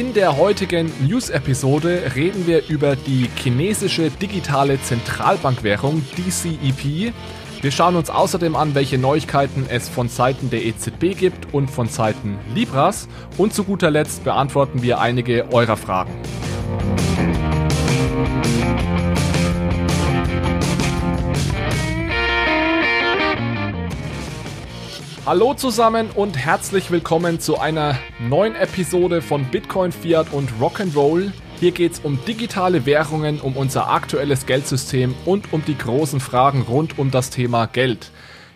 In der heutigen News-Episode reden wir über die chinesische digitale Zentralbankwährung DCEP. Wir schauen uns außerdem an, welche Neuigkeiten es von Seiten der EZB gibt und von Seiten Libras. Und zu guter Letzt beantworten wir einige eurer Fragen. Hallo zusammen und herzlich willkommen zu einer neuen Episode von Bitcoin, Fiat und Rock'n'Roll. Hier geht es um digitale Währungen, um unser aktuelles Geldsystem und um die großen Fragen rund um das Thema Geld.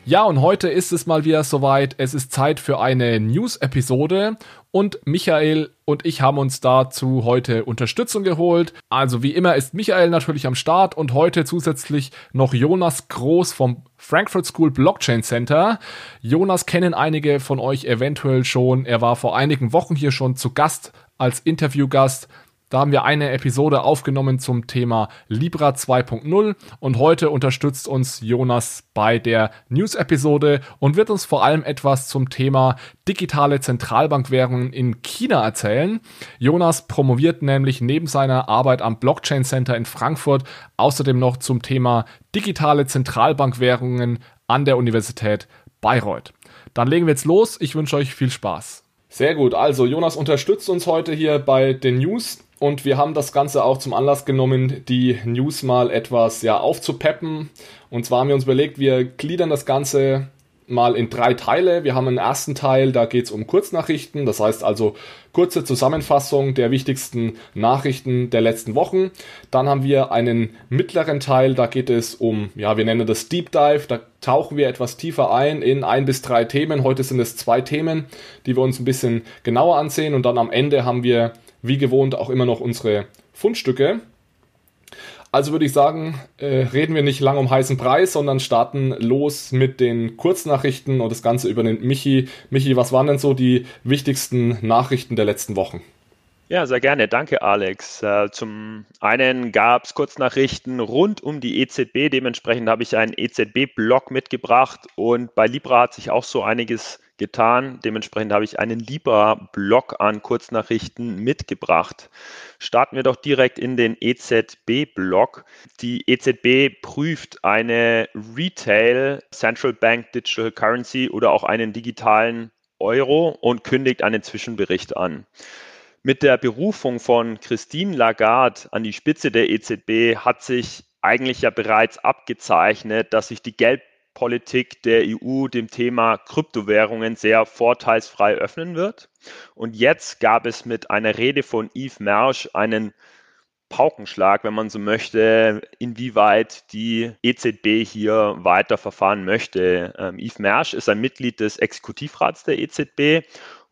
Ja, und heute ist es mal wieder soweit. Es ist Zeit für eine News-Episode und Michael und ich haben uns dazu heute Unterstützung geholt. Also wie immer ist Michael natürlich am Start und heute zusätzlich noch Jonas Groß vom Frankfurt School Blockchain Center. Jonas kennen einige von euch eventuell schon. Er war vor einigen Wochen hier schon zu Gast als Interviewgast. Da haben wir eine Episode aufgenommen zum Thema Libra 2.0 und heute unterstützt uns Jonas bei der News-Episode und wird uns vor allem etwas zum Thema digitale Zentralbankwährungen in China erzählen. Jonas promoviert nämlich neben seiner Arbeit am Blockchain Center in Frankfurt außerdem noch zum Thema digitale Zentralbankwährungen an der Universität Bayreuth. Dann legen wir jetzt los. Ich wünsche euch viel Spaß. Sehr gut, also Jonas unterstützt uns heute hier bei den News und wir haben das Ganze auch zum Anlass genommen, die News mal etwas ja, aufzupeppen. Und zwar haben wir uns überlegt, wir gliedern das Ganze mal in drei Teile. Wir haben einen ersten Teil, da geht es um Kurznachrichten, das heißt also kurze Zusammenfassung der wichtigsten Nachrichten der letzten Wochen. Dann haben wir einen mittleren Teil, da geht es um, ja, wir nennen das Deep Dive, da tauchen wir etwas tiefer ein in ein bis drei Themen. Heute sind es zwei Themen, die wir uns ein bisschen genauer ansehen und dann am Ende haben wir wie gewohnt auch immer noch unsere Fundstücke. Also würde ich sagen, äh, reden wir nicht lang um heißen Preis, sondern starten los mit den Kurznachrichten und das Ganze übernimmt Michi. Michi, was waren denn so die wichtigsten Nachrichten der letzten Wochen? Ja, sehr gerne. Danke, Alex. Äh, zum einen gab es Kurznachrichten rund um die EZB. Dementsprechend habe ich einen EZB-Blog mitgebracht und bei Libra hat sich auch so einiges getan. Dementsprechend habe ich einen Libra-Blog an Kurznachrichten mitgebracht. Starten wir doch direkt in den EZB-Blog. Die EZB prüft eine Retail Central Bank Digital Currency oder auch einen digitalen Euro und kündigt einen Zwischenbericht an. Mit der Berufung von Christine Lagarde an die Spitze der EZB hat sich eigentlich ja bereits abgezeichnet, dass sich die Geld Politik der EU dem Thema Kryptowährungen sehr vorteilsfrei öffnen wird. Und jetzt gab es mit einer Rede von Yves Mersch einen Paukenschlag, wenn man so möchte, inwieweit die EZB hier weiter verfahren möchte. Ähm, Yves Mersch ist ein Mitglied des Exekutivrats der EZB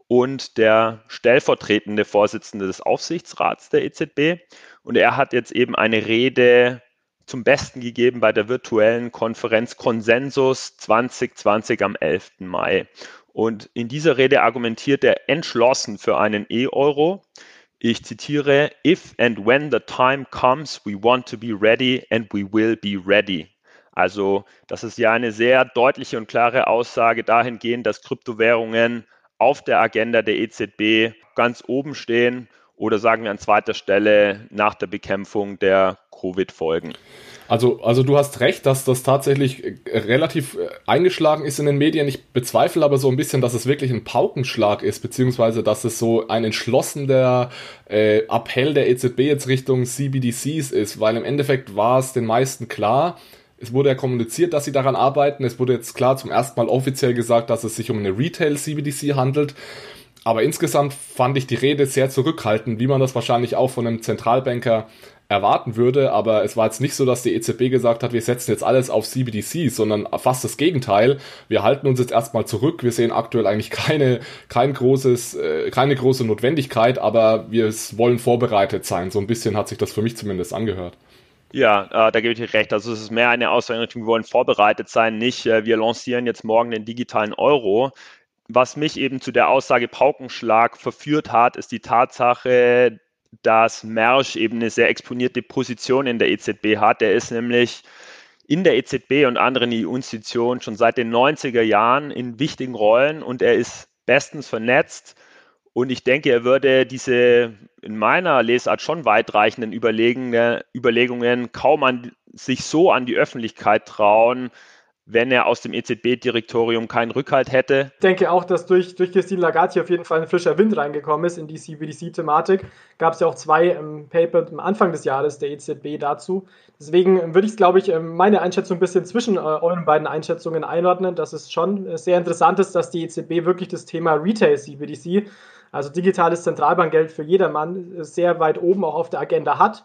und der stellvertretende Vorsitzende des Aufsichtsrats der EZB. Und er hat jetzt eben eine Rede zum Besten gegeben bei der virtuellen Konferenz Konsensus 2020 am 11. Mai. Und in dieser Rede argumentiert er entschlossen für einen E-Euro. Ich zitiere, If and when the time comes, we want to be ready and we will be ready. Also das ist ja eine sehr deutliche und klare Aussage dahingehend, dass Kryptowährungen auf der Agenda der EZB ganz oben stehen oder sagen wir an zweiter Stelle nach der Bekämpfung der Covid-Folgen. Also, also du hast recht, dass das tatsächlich äh, relativ äh, eingeschlagen ist in den Medien. Ich bezweifle aber so ein bisschen, dass es wirklich ein Paukenschlag ist, beziehungsweise dass es so ein entschlossener äh, Appell der EZB jetzt Richtung CBDCs ist, weil im Endeffekt war es den meisten klar, es wurde ja kommuniziert, dass sie daran arbeiten. Es wurde jetzt klar zum ersten Mal offiziell gesagt, dass es sich um eine Retail-CBDC handelt. Aber insgesamt fand ich die Rede sehr zurückhaltend, wie man das wahrscheinlich auch von einem Zentralbanker erwarten würde, aber es war jetzt nicht so, dass die EZB gesagt hat, wir setzen jetzt alles auf CBDC, sondern fast das Gegenteil. Wir halten uns jetzt erstmal zurück. Wir sehen aktuell eigentlich keine, kein großes, äh, keine große Notwendigkeit, aber wir wollen vorbereitet sein. So ein bisschen hat sich das für mich zumindest angehört. Ja, äh, da gebe ich dir recht. Also es ist mehr eine Aussage wir wollen vorbereitet sein, nicht äh, wir lancieren jetzt morgen den digitalen Euro. Was mich eben zu der Aussage Paukenschlag verführt hat, ist die Tatsache, dass Mersch eben eine sehr exponierte Position in der EZB hat. Er ist nämlich in der EZB und anderen EU-Institutionen schon seit den 90er Jahren in wichtigen Rollen und er ist bestens vernetzt Und ich denke, er würde diese in meiner Lesart schon weitreichenden Überlegungen kaum an, sich so an die Öffentlichkeit trauen, wenn er aus dem EZB-Direktorium keinen Rückhalt hätte. Ich denke auch, dass durch, durch Christine Lagarde hier auf jeden Fall ein frischer Wind reingekommen ist in die CBDC-Thematik. Gab es ja auch zwei ähm, Paper am Anfang des Jahres der EZB dazu. Deswegen würde ich es, glaube ich, ähm, meine Einschätzung ein bisschen zwischen äh, euren beiden Einschätzungen einordnen, dass es schon äh, sehr interessant ist, dass die EZB wirklich das Thema Retail-CBDC, also digitales Zentralbankgeld für jedermann, äh, sehr weit oben auch auf der Agenda hat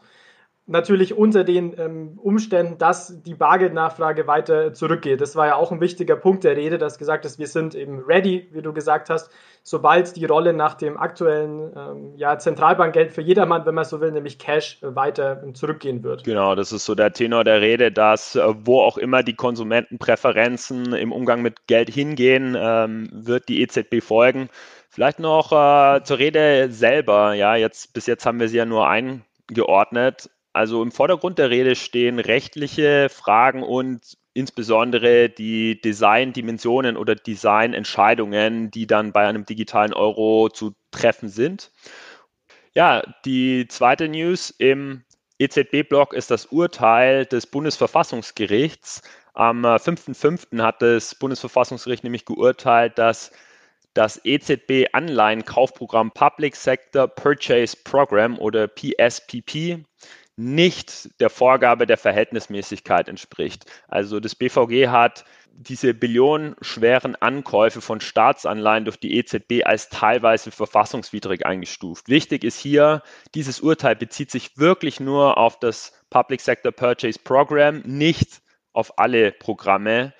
natürlich unter den ähm, Umständen, dass die Bargeldnachfrage weiter zurückgeht. Das war ja auch ein wichtiger Punkt der Rede, dass gesagt ist, wir sind eben ready, wie du gesagt hast, sobald die Rolle nach dem aktuellen ähm, ja, Zentralbankgeld für jedermann, wenn man so will, nämlich Cash, äh, weiter zurückgehen wird. Genau, das ist so der Tenor der Rede, dass äh, wo auch immer die Konsumentenpräferenzen im Umgang mit Geld hingehen, ähm, wird die EZB folgen. Vielleicht noch äh, zur Rede selber. Ja, jetzt bis jetzt haben wir sie ja nur eingeordnet. Also im Vordergrund der Rede stehen rechtliche Fragen und insbesondere die Designdimensionen oder Designentscheidungen, die dann bei einem digitalen Euro zu treffen sind. Ja, die zweite News im EZB-Block ist das Urteil des Bundesverfassungsgerichts. Am 5.5. hat das Bundesverfassungsgericht nämlich geurteilt, dass das EZB-Anleihenkaufprogramm Public Sector Purchase Program oder PSPP nicht der Vorgabe der Verhältnismäßigkeit entspricht. Also das BVG hat diese billionenschweren Ankäufe von Staatsanleihen durch die EZB als teilweise verfassungswidrig eingestuft. Wichtig ist hier, dieses Urteil bezieht sich wirklich nur auf das Public Sector Purchase Program, nicht auf alle Programme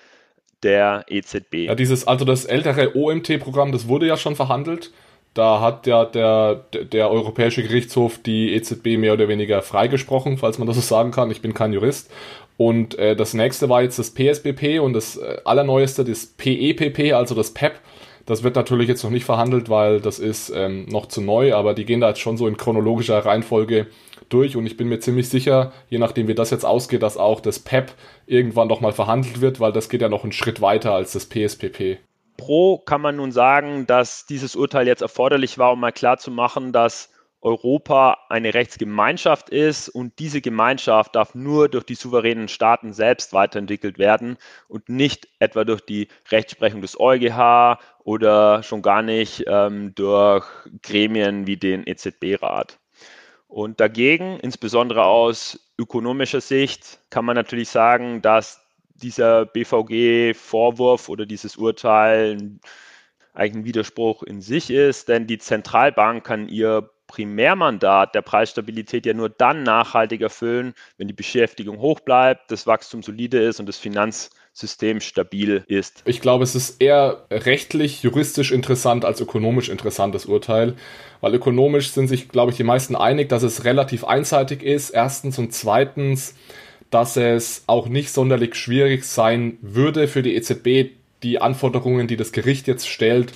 der EZB. Ja, dieses, also das ältere OMT-Programm, das wurde ja schon verhandelt. Da hat ja der, der Europäische Gerichtshof die EZB mehr oder weniger freigesprochen, falls man das so sagen kann. Ich bin kein Jurist. Und äh, das nächste war jetzt das PSBP und das äh, allerneueste, das PEPP, e also das PEP. Das wird natürlich jetzt noch nicht verhandelt, weil das ist ähm, noch zu neu, aber die gehen da jetzt schon so in chronologischer Reihenfolge durch und ich bin mir ziemlich sicher, je nachdem wie das jetzt ausgeht, dass auch das PEP irgendwann noch mal verhandelt wird, weil das geht ja noch einen Schritt weiter als das PSPP. Pro kann man nun sagen, dass dieses Urteil jetzt erforderlich war, um mal klarzumachen, dass Europa eine Rechtsgemeinschaft ist und diese Gemeinschaft darf nur durch die souveränen Staaten selbst weiterentwickelt werden und nicht etwa durch die Rechtsprechung des EuGH oder schon gar nicht ähm, durch Gremien wie den EZB-Rat. Und dagegen, insbesondere aus ökonomischer Sicht, kann man natürlich sagen, dass dieser BVG-Vorwurf oder dieses Urteil eigentlich ein Widerspruch in sich ist, denn die Zentralbank kann ihr Primärmandat der Preisstabilität ja nur dann nachhaltig erfüllen, wenn die Beschäftigung hoch bleibt, das Wachstum solide ist und das Finanzsystem stabil ist. Ich glaube, es ist eher rechtlich, juristisch interessant als ökonomisch interessantes Urteil, weil ökonomisch sind sich, glaube ich, die meisten einig, dass es relativ einseitig ist. Erstens und zweitens dass es auch nicht sonderlich schwierig sein würde für die EZB, die Anforderungen, die das Gericht jetzt stellt,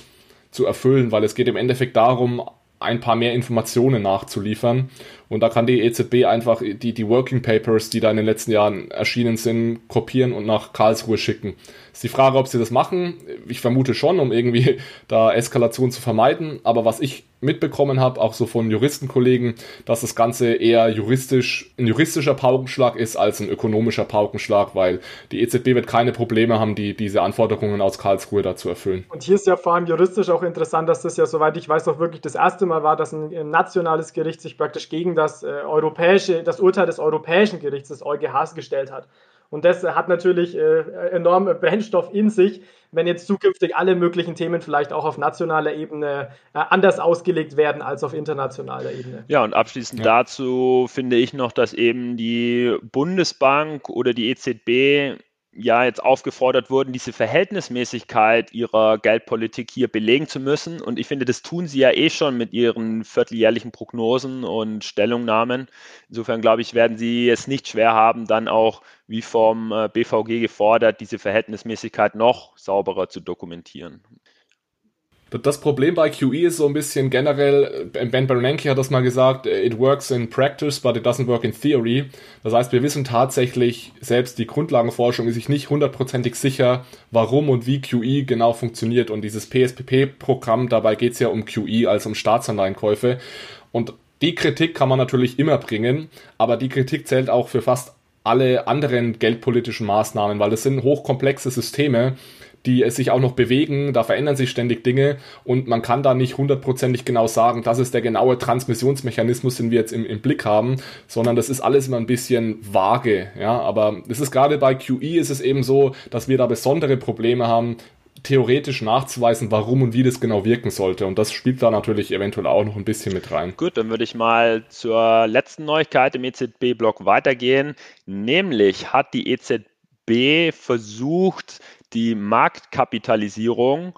zu erfüllen, weil es geht im Endeffekt darum, ein paar mehr Informationen nachzuliefern. Und da kann die EZB einfach die, die Working Papers, die da in den letzten Jahren erschienen sind, kopieren und nach Karlsruhe schicken. Ist die Frage, ob sie das machen. Ich vermute schon, um irgendwie da Eskalation zu vermeiden. Aber was ich mitbekommen habe, auch so von Juristenkollegen, dass das Ganze eher juristisch, ein juristischer Paukenschlag ist als ein ökonomischer Paukenschlag, weil die EZB wird keine Probleme haben, die, diese Anforderungen aus Karlsruhe da zu erfüllen. Und hier ist ja vor allem juristisch auch interessant, dass das ja, soweit ich weiß, auch wirklich das erste Mal war, dass ein, nationales Gericht sich praktisch gegen das äh, europäische, das Urteil des Europäischen Gerichts des EuGHs gestellt hat. Und das hat natürlich äh, enorm Brennstoff in sich, wenn jetzt zukünftig alle möglichen Themen vielleicht auch auf nationaler Ebene äh, anders ausgelegt werden als auf internationaler Ebene. Ja, und abschließend ja. dazu finde ich noch, dass eben die Bundesbank oder die EZB ja jetzt aufgefordert wurden, diese Verhältnismäßigkeit ihrer Geldpolitik hier belegen zu müssen. Und ich finde, das tun sie ja eh schon mit ihren vierteljährlichen Prognosen und Stellungnahmen. Insofern glaube ich, werden sie es nicht schwer haben, dann auch wie vom äh, BVG gefordert, diese Verhältnismäßigkeit noch sauberer zu dokumentieren. Das Problem bei QE ist so ein bisschen generell, äh, Ben Bernanke hat das mal gesagt, äh, it works in practice, but it doesn't work in theory. Das heißt, wir wissen tatsächlich, selbst die Grundlagenforschung ist sich nicht hundertprozentig sicher, warum und wie QE genau funktioniert. Und dieses PSPP-Programm, dabei geht es ja um QE, also um Staatsanleihenkäufe. Und die Kritik kann man natürlich immer bringen, aber die Kritik zählt auch für fast alle anderen geldpolitischen Maßnahmen, weil es sind hochkomplexe Systeme, die sich auch noch bewegen, da verändern sich ständig Dinge und man kann da nicht hundertprozentig genau sagen, das ist der genaue Transmissionsmechanismus, den wir jetzt im, im Blick haben, sondern das ist alles immer ein bisschen vage, ja, aber es ist gerade bei QE ist es eben so, dass wir da besondere Probleme haben, theoretisch nachzuweisen, warum und wie das genau wirken sollte. Und das spielt da natürlich eventuell auch noch ein bisschen mit rein. Gut, dann würde ich mal zur letzten Neuigkeit im EZB-Block weitergehen. Nämlich hat die EZB versucht, die Marktkapitalisierung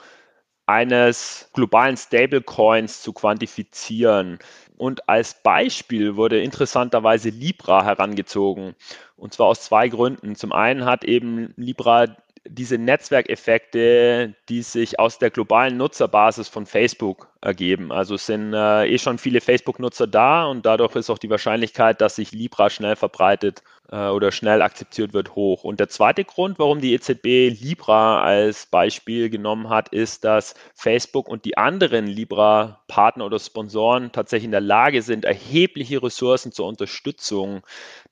eines globalen Stablecoins zu quantifizieren. Und als Beispiel wurde interessanterweise Libra herangezogen. Und zwar aus zwei Gründen. Zum einen hat eben Libra diese Netzwerkeffekte, die sich aus der globalen Nutzerbasis von Facebook ergeben. Also es sind äh, eh schon viele Facebook-Nutzer da und dadurch ist auch die Wahrscheinlichkeit, dass sich Libra schnell verbreitet äh, oder schnell akzeptiert wird, hoch. Und der zweite Grund, warum die EZB Libra als Beispiel genommen hat, ist, dass Facebook und die anderen Libra-Partner oder Sponsoren tatsächlich in der Lage sind, erhebliche Ressourcen zur Unterstützung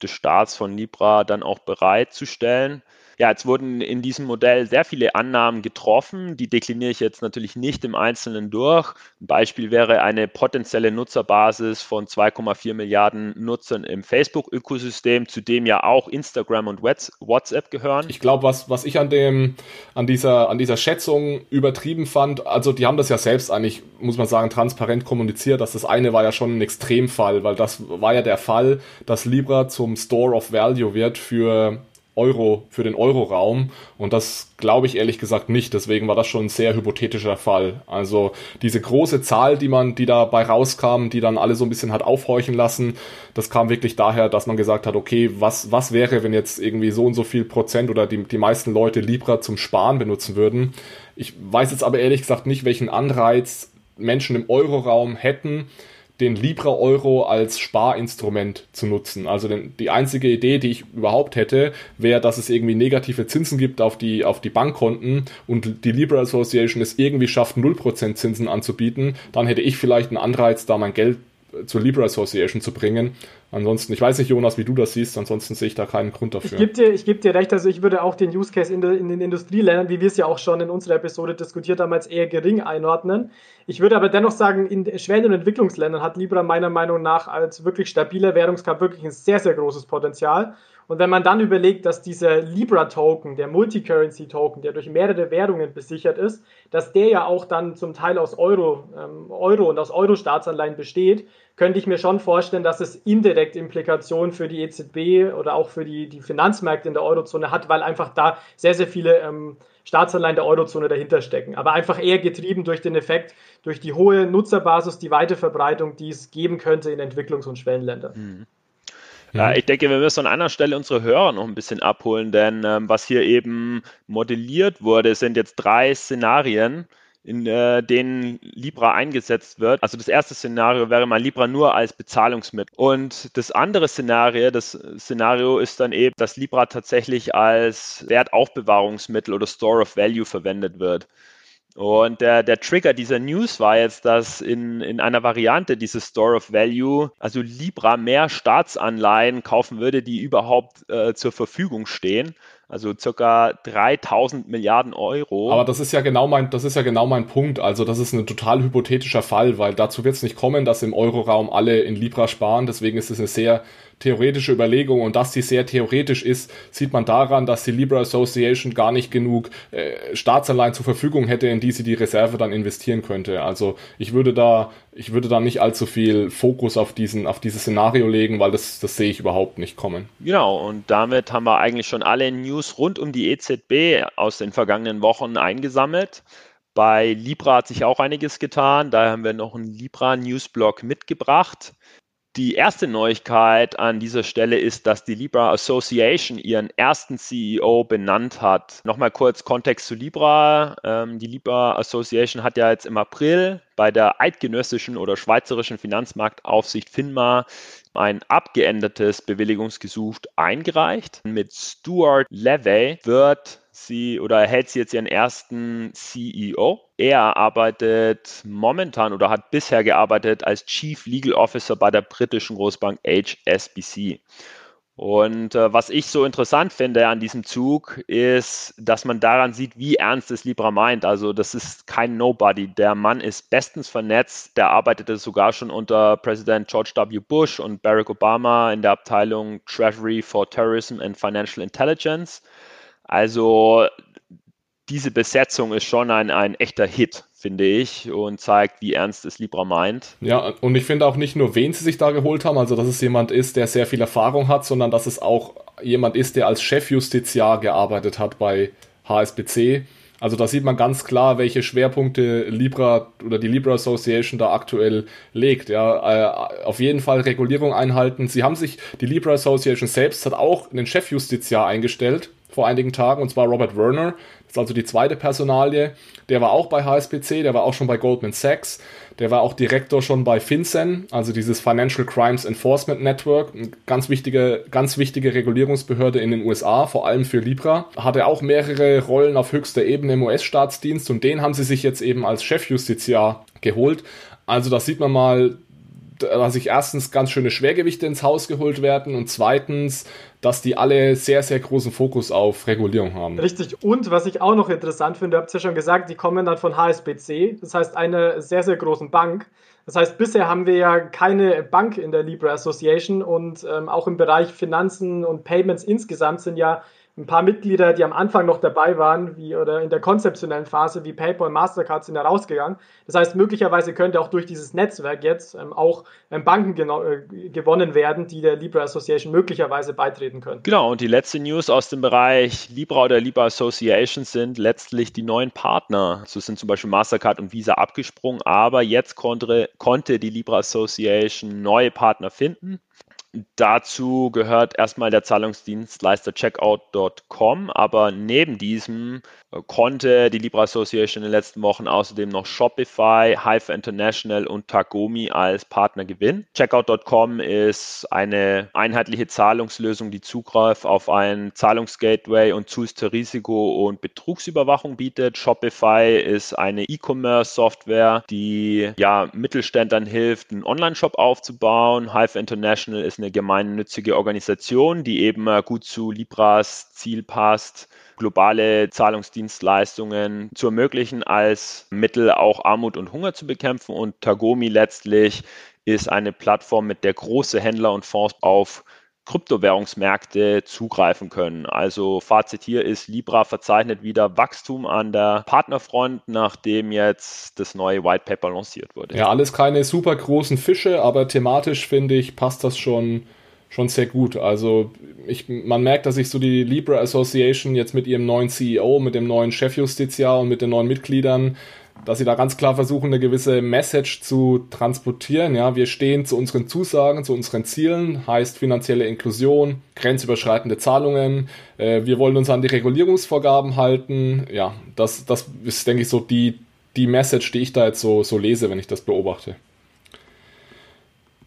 des Staats von Libra dann auch bereitzustellen ja, jetzt wurden in diesem Modell sehr viele Annahmen getroffen. Die dekliniere ich jetzt natürlich nicht im Einzelnen durch. Ein Beispiel wäre eine potenzielle Nutzerbasis von 2,4 Milliarden Nutzern im Facebook-Ökosystem, zu dem ja auch Instagram und WhatsApp gehören. Ich glaube, was, was ich an dem, an dieser, an dieser Schätzung übertrieben fand, also die haben das ja selbst eigentlich, muss man sagen, transparent kommuniziert, dass das eine war ja schon ein Extremfall, weil das war ja der Fall, dass Libra zum Store of Value wird für Euro für den Euroraum und das glaube ich ehrlich gesagt nicht. Deswegen war das schon ein sehr hypothetischer Fall. Also diese große Zahl, die man, die dabei rauskam, die dann alle so ein bisschen hat aufhorchen lassen, das kam wirklich daher, dass man gesagt hat, okay, was was wäre, wenn jetzt irgendwie so und so viel Prozent oder die die meisten Leute Libra zum Sparen benutzen würden? Ich weiß jetzt aber ehrlich gesagt nicht, welchen Anreiz Menschen im Euroraum hätten, den Libra-Euro als Sparinstrument zu nutzen. Also den, die einzige Idee, die ich überhaupt hätte, wäre, dass es irgendwie negative Zinsen gibt auf die, auf die Bankkonten und die Libra Association es irgendwie schafft, 0% Zinsen anzubieten. Dann hätte ich vielleicht einen Anreiz, da mein Geld zur Libra Association zu bringen. Ansonsten, ich weiß nicht, Jonas, wie du das siehst, ansonsten sehe ich da keinen Grund dafür. Ich gebe dir, geb dir recht, also ich würde auch den Use Case in, de, in den Industrieländern, wie wir es ja auch schon in unserer Episode diskutiert haben, als eher gering einordnen. Ich würde aber dennoch sagen, in schwellen- und Entwicklungsländern hat Libra meiner Meinung nach als wirklich stabiler Währungskap wirklich ein sehr, sehr großes Potenzial. Und wenn man dann überlegt, dass dieser Libra-Token, der Multicurrency-Token, der durch mehrere Währungen besichert ist, dass der ja auch dann zum Teil aus Euro, ähm, Euro und aus Euro-Staatsanleihen besteht, könnte ich mir schon vorstellen, dass es indirekt Implikationen für die EZB oder auch für die, die Finanzmärkte in der Eurozone hat, weil einfach da sehr, sehr viele ähm, Staatsanleihen der Eurozone dahinter stecken. Aber einfach eher getrieben durch den Effekt, durch die hohe Nutzerbasis, die weite Verbreitung, die es geben könnte in Entwicklungs- und Schwellenländern. Mhm. Ja, ich denke, wir müssen an einer Stelle unsere Hörer noch ein bisschen abholen, denn ähm, was hier eben modelliert wurde, sind jetzt drei Szenarien, in äh, denen Libra eingesetzt wird. Also das erste Szenario wäre mal Libra nur als Bezahlungsmittel. Und das andere Szenario, das Szenario ist dann eben, dass Libra tatsächlich als Wertaufbewahrungsmittel oder Store of Value verwendet wird. Und der, der Trigger dieser News war jetzt, dass in, in einer Variante dieses Store of Value, also Libra mehr Staatsanleihen kaufen würde, die überhaupt äh, zur Verfügung stehen. Also circa 3000 Milliarden Euro. Aber das ist ja genau mein, das ist ja genau mein Punkt. Also das ist ein total hypothetischer Fall, weil dazu wird es nicht kommen, dass im Euroraum alle in Libra sparen. Deswegen ist es eine sehr theoretische Überlegung und dass die sehr theoretisch ist, sieht man daran, dass die Libra Association gar nicht genug äh, Staatsanleihen zur Verfügung hätte, in die sie die Reserve dann investieren könnte. Also ich würde da, ich würde da nicht allzu viel Fokus auf diesen, auf dieses Szenario legen, weil das, das sehe ich überhaupt nicht kommen. Genau, und damit haben wir eigentlich schon alle News rund um die EZB aus den vergangenen Wochen eingesammelt. Bei Libra hat sich auch einiges getan. Da haben wir noch einen Libra Newsblog mitgebracht. Die erste Neuigkeit an dieser Stelle ist, dass die Libra Association ihren ersten CEO benannt hat. Nochmal kurz Kontext zu Libra. Ähm, die Libra Association hat ja jetzt im April bei der eidgenössischen oder schweizerischen Finanzmarktaufsicht FINMA ein abgeändertes Bewilligungsgesuch eingereicht. Mit Stuart Levey wird sie oder erhält sie jetzt ihren ersten CEO. Er arbeitet momentan oder hat bisher gearbeitet als Chief Legal Officer bei der britischen Großbank HSBC. Und äh, was ich so interessant finde an diesem Zug ist, dass man daran sieht, wie ernst es Libra meint. Also das ist kein Nobody. Der Mann ist bestens vernetzt. Der arbeitete sogar schon unter Präsident George W. Bush und Barack Obama in der Abteilung Treasury for Terrorism and Financial Intelligence. Also diese Besetzung ist schon ein, ein echter Hit, finde ich, und zeigt, wie ernst es Libra meint. Ja, und ich finde auch nicht nur, wen sie sich da geholt haben, also dass es jemand ist, der sehr viel Erfahrung hat, sondern dass es auch jemand ist, der als Chefjustiziar gearbeitet hat bei HSBC. Also da sieht man ganz klar, welche Schwerpunkte Libra oder die Libra Association da aktuell legt. Ja, äh, auf jeden Fall Regulierung einhalten. Sie haben sich, die Libra Association selbst hat auch einen Chefjustiziar eingestellt vor einigen Tagen, und zwar Robert Werner. Das ist also die zweite Personalie. Der war auch bei HSBC, der war auch schon bei Goldman Sachs, der war auch Direktor schon bei FinCEN, also dieses Financial Crimes Enforcement Network, eine ganz wichtige, ganz wichtige Regulierungsbehörde in den USA, vor allem für Libra. Hatte auch mehrere Rollen auf höchster Ebene im US-Staatsdienst und den haben sie sich jetzt eben als Chefjustiziar geholt. Also da sieht man mal, dass sich erstens ganz schöne Schwergewichte ins Haus geholt werden und zweitens, dass die alle sehr, sehr großen Fokus auf Regulierung haben. Richtig. Und was ich auch noch interessant finde, habt ihr ja schon gesagt, die kommen dann von HSBC, das heißt einer sehr, sehr großen Bank. Das heißt, bisher haben wir ja keine Bank in der Libra Association und ähm, auch im Bereich Finanzen und Payments insgesamt sind ja ein paar Mitglieder, die am Anfang noch dabei waren, wie oder in der konzeptionellen Phase, wie PayPal und Mastercard sind da rausgegangen. Das heißt, möglicherweise könnte auch durch dieses Netzwerk jetzt ähm, auch ähm, Banken äh, gewonnen werden, die der Libra Association möglicherweise beitreten können. Genau, und die letzte News aus dem Bereich Libra oder Libra Association sind letztlich die neuen Partner. So sind zum Beispiel Mastercard und Visa abgesprungen, aber jetzt konnte, konnte die Libra Association neue Partner finden. Dazu gehört erstmal der Zahlungsdienstleister Checkout.com, aber neben diesem äh, konnte die Libra Association in den letzten Wochen außerdem noch Shopify, Hive International und Tagomi als Partner gewinnen. Checkout.com ist eine einheitliche Zahlungslösung, die Zugriff auf ein Zahlungsgateway und Tools zur Risiko- und Betrugsüberwachung bietet. Shopify ist eine E-Commerce-Software, die ja Mittelständlern hilft, einen Online-Shop aufzubauen. Hive International ist eine gemeinnützige Organisation, die eben äh, gut zu Libras Ziel passt, globale Zahlungsdienstleistungen zu ermöglichen, als Mittel auch Armut und Hunger zu bekämpfen. Und Tagomi letztlich ist eine Plattform, mit der große Händler und Fonds auf Kryptowährungsmärkte zugreifen können. Also Fazit hier ist, Libra verzeichnet wieder Wachstum an der Partnerfront, nachdem jetzt das neue White Paper lanciert wurde. Ja, alles keine super großen Fische, aber thematisch finde ich, passt das schon, schon sehr gut. Also ich, man merkt, dass sich so die Libra Association jetzt mit ihrem neuen CEO, mit dem neuen Chefjustiziar und mit den neuen Mitgliedern dass sie da ganz klar versuchen, eine gewisse Message zu transportieren. Ja, wir stehen zu unseren Zusagen, zu unseren Zielen, heißt finanzielle Inklusion, grenzüberschreitende Zahlungen. Äh, wir wollen uns an die Regulierungsvorgaben halten. Ja, das, das ist, denke ich, so die, die Message, die ich da jetzt so, so lese, wenn ich das beobachte.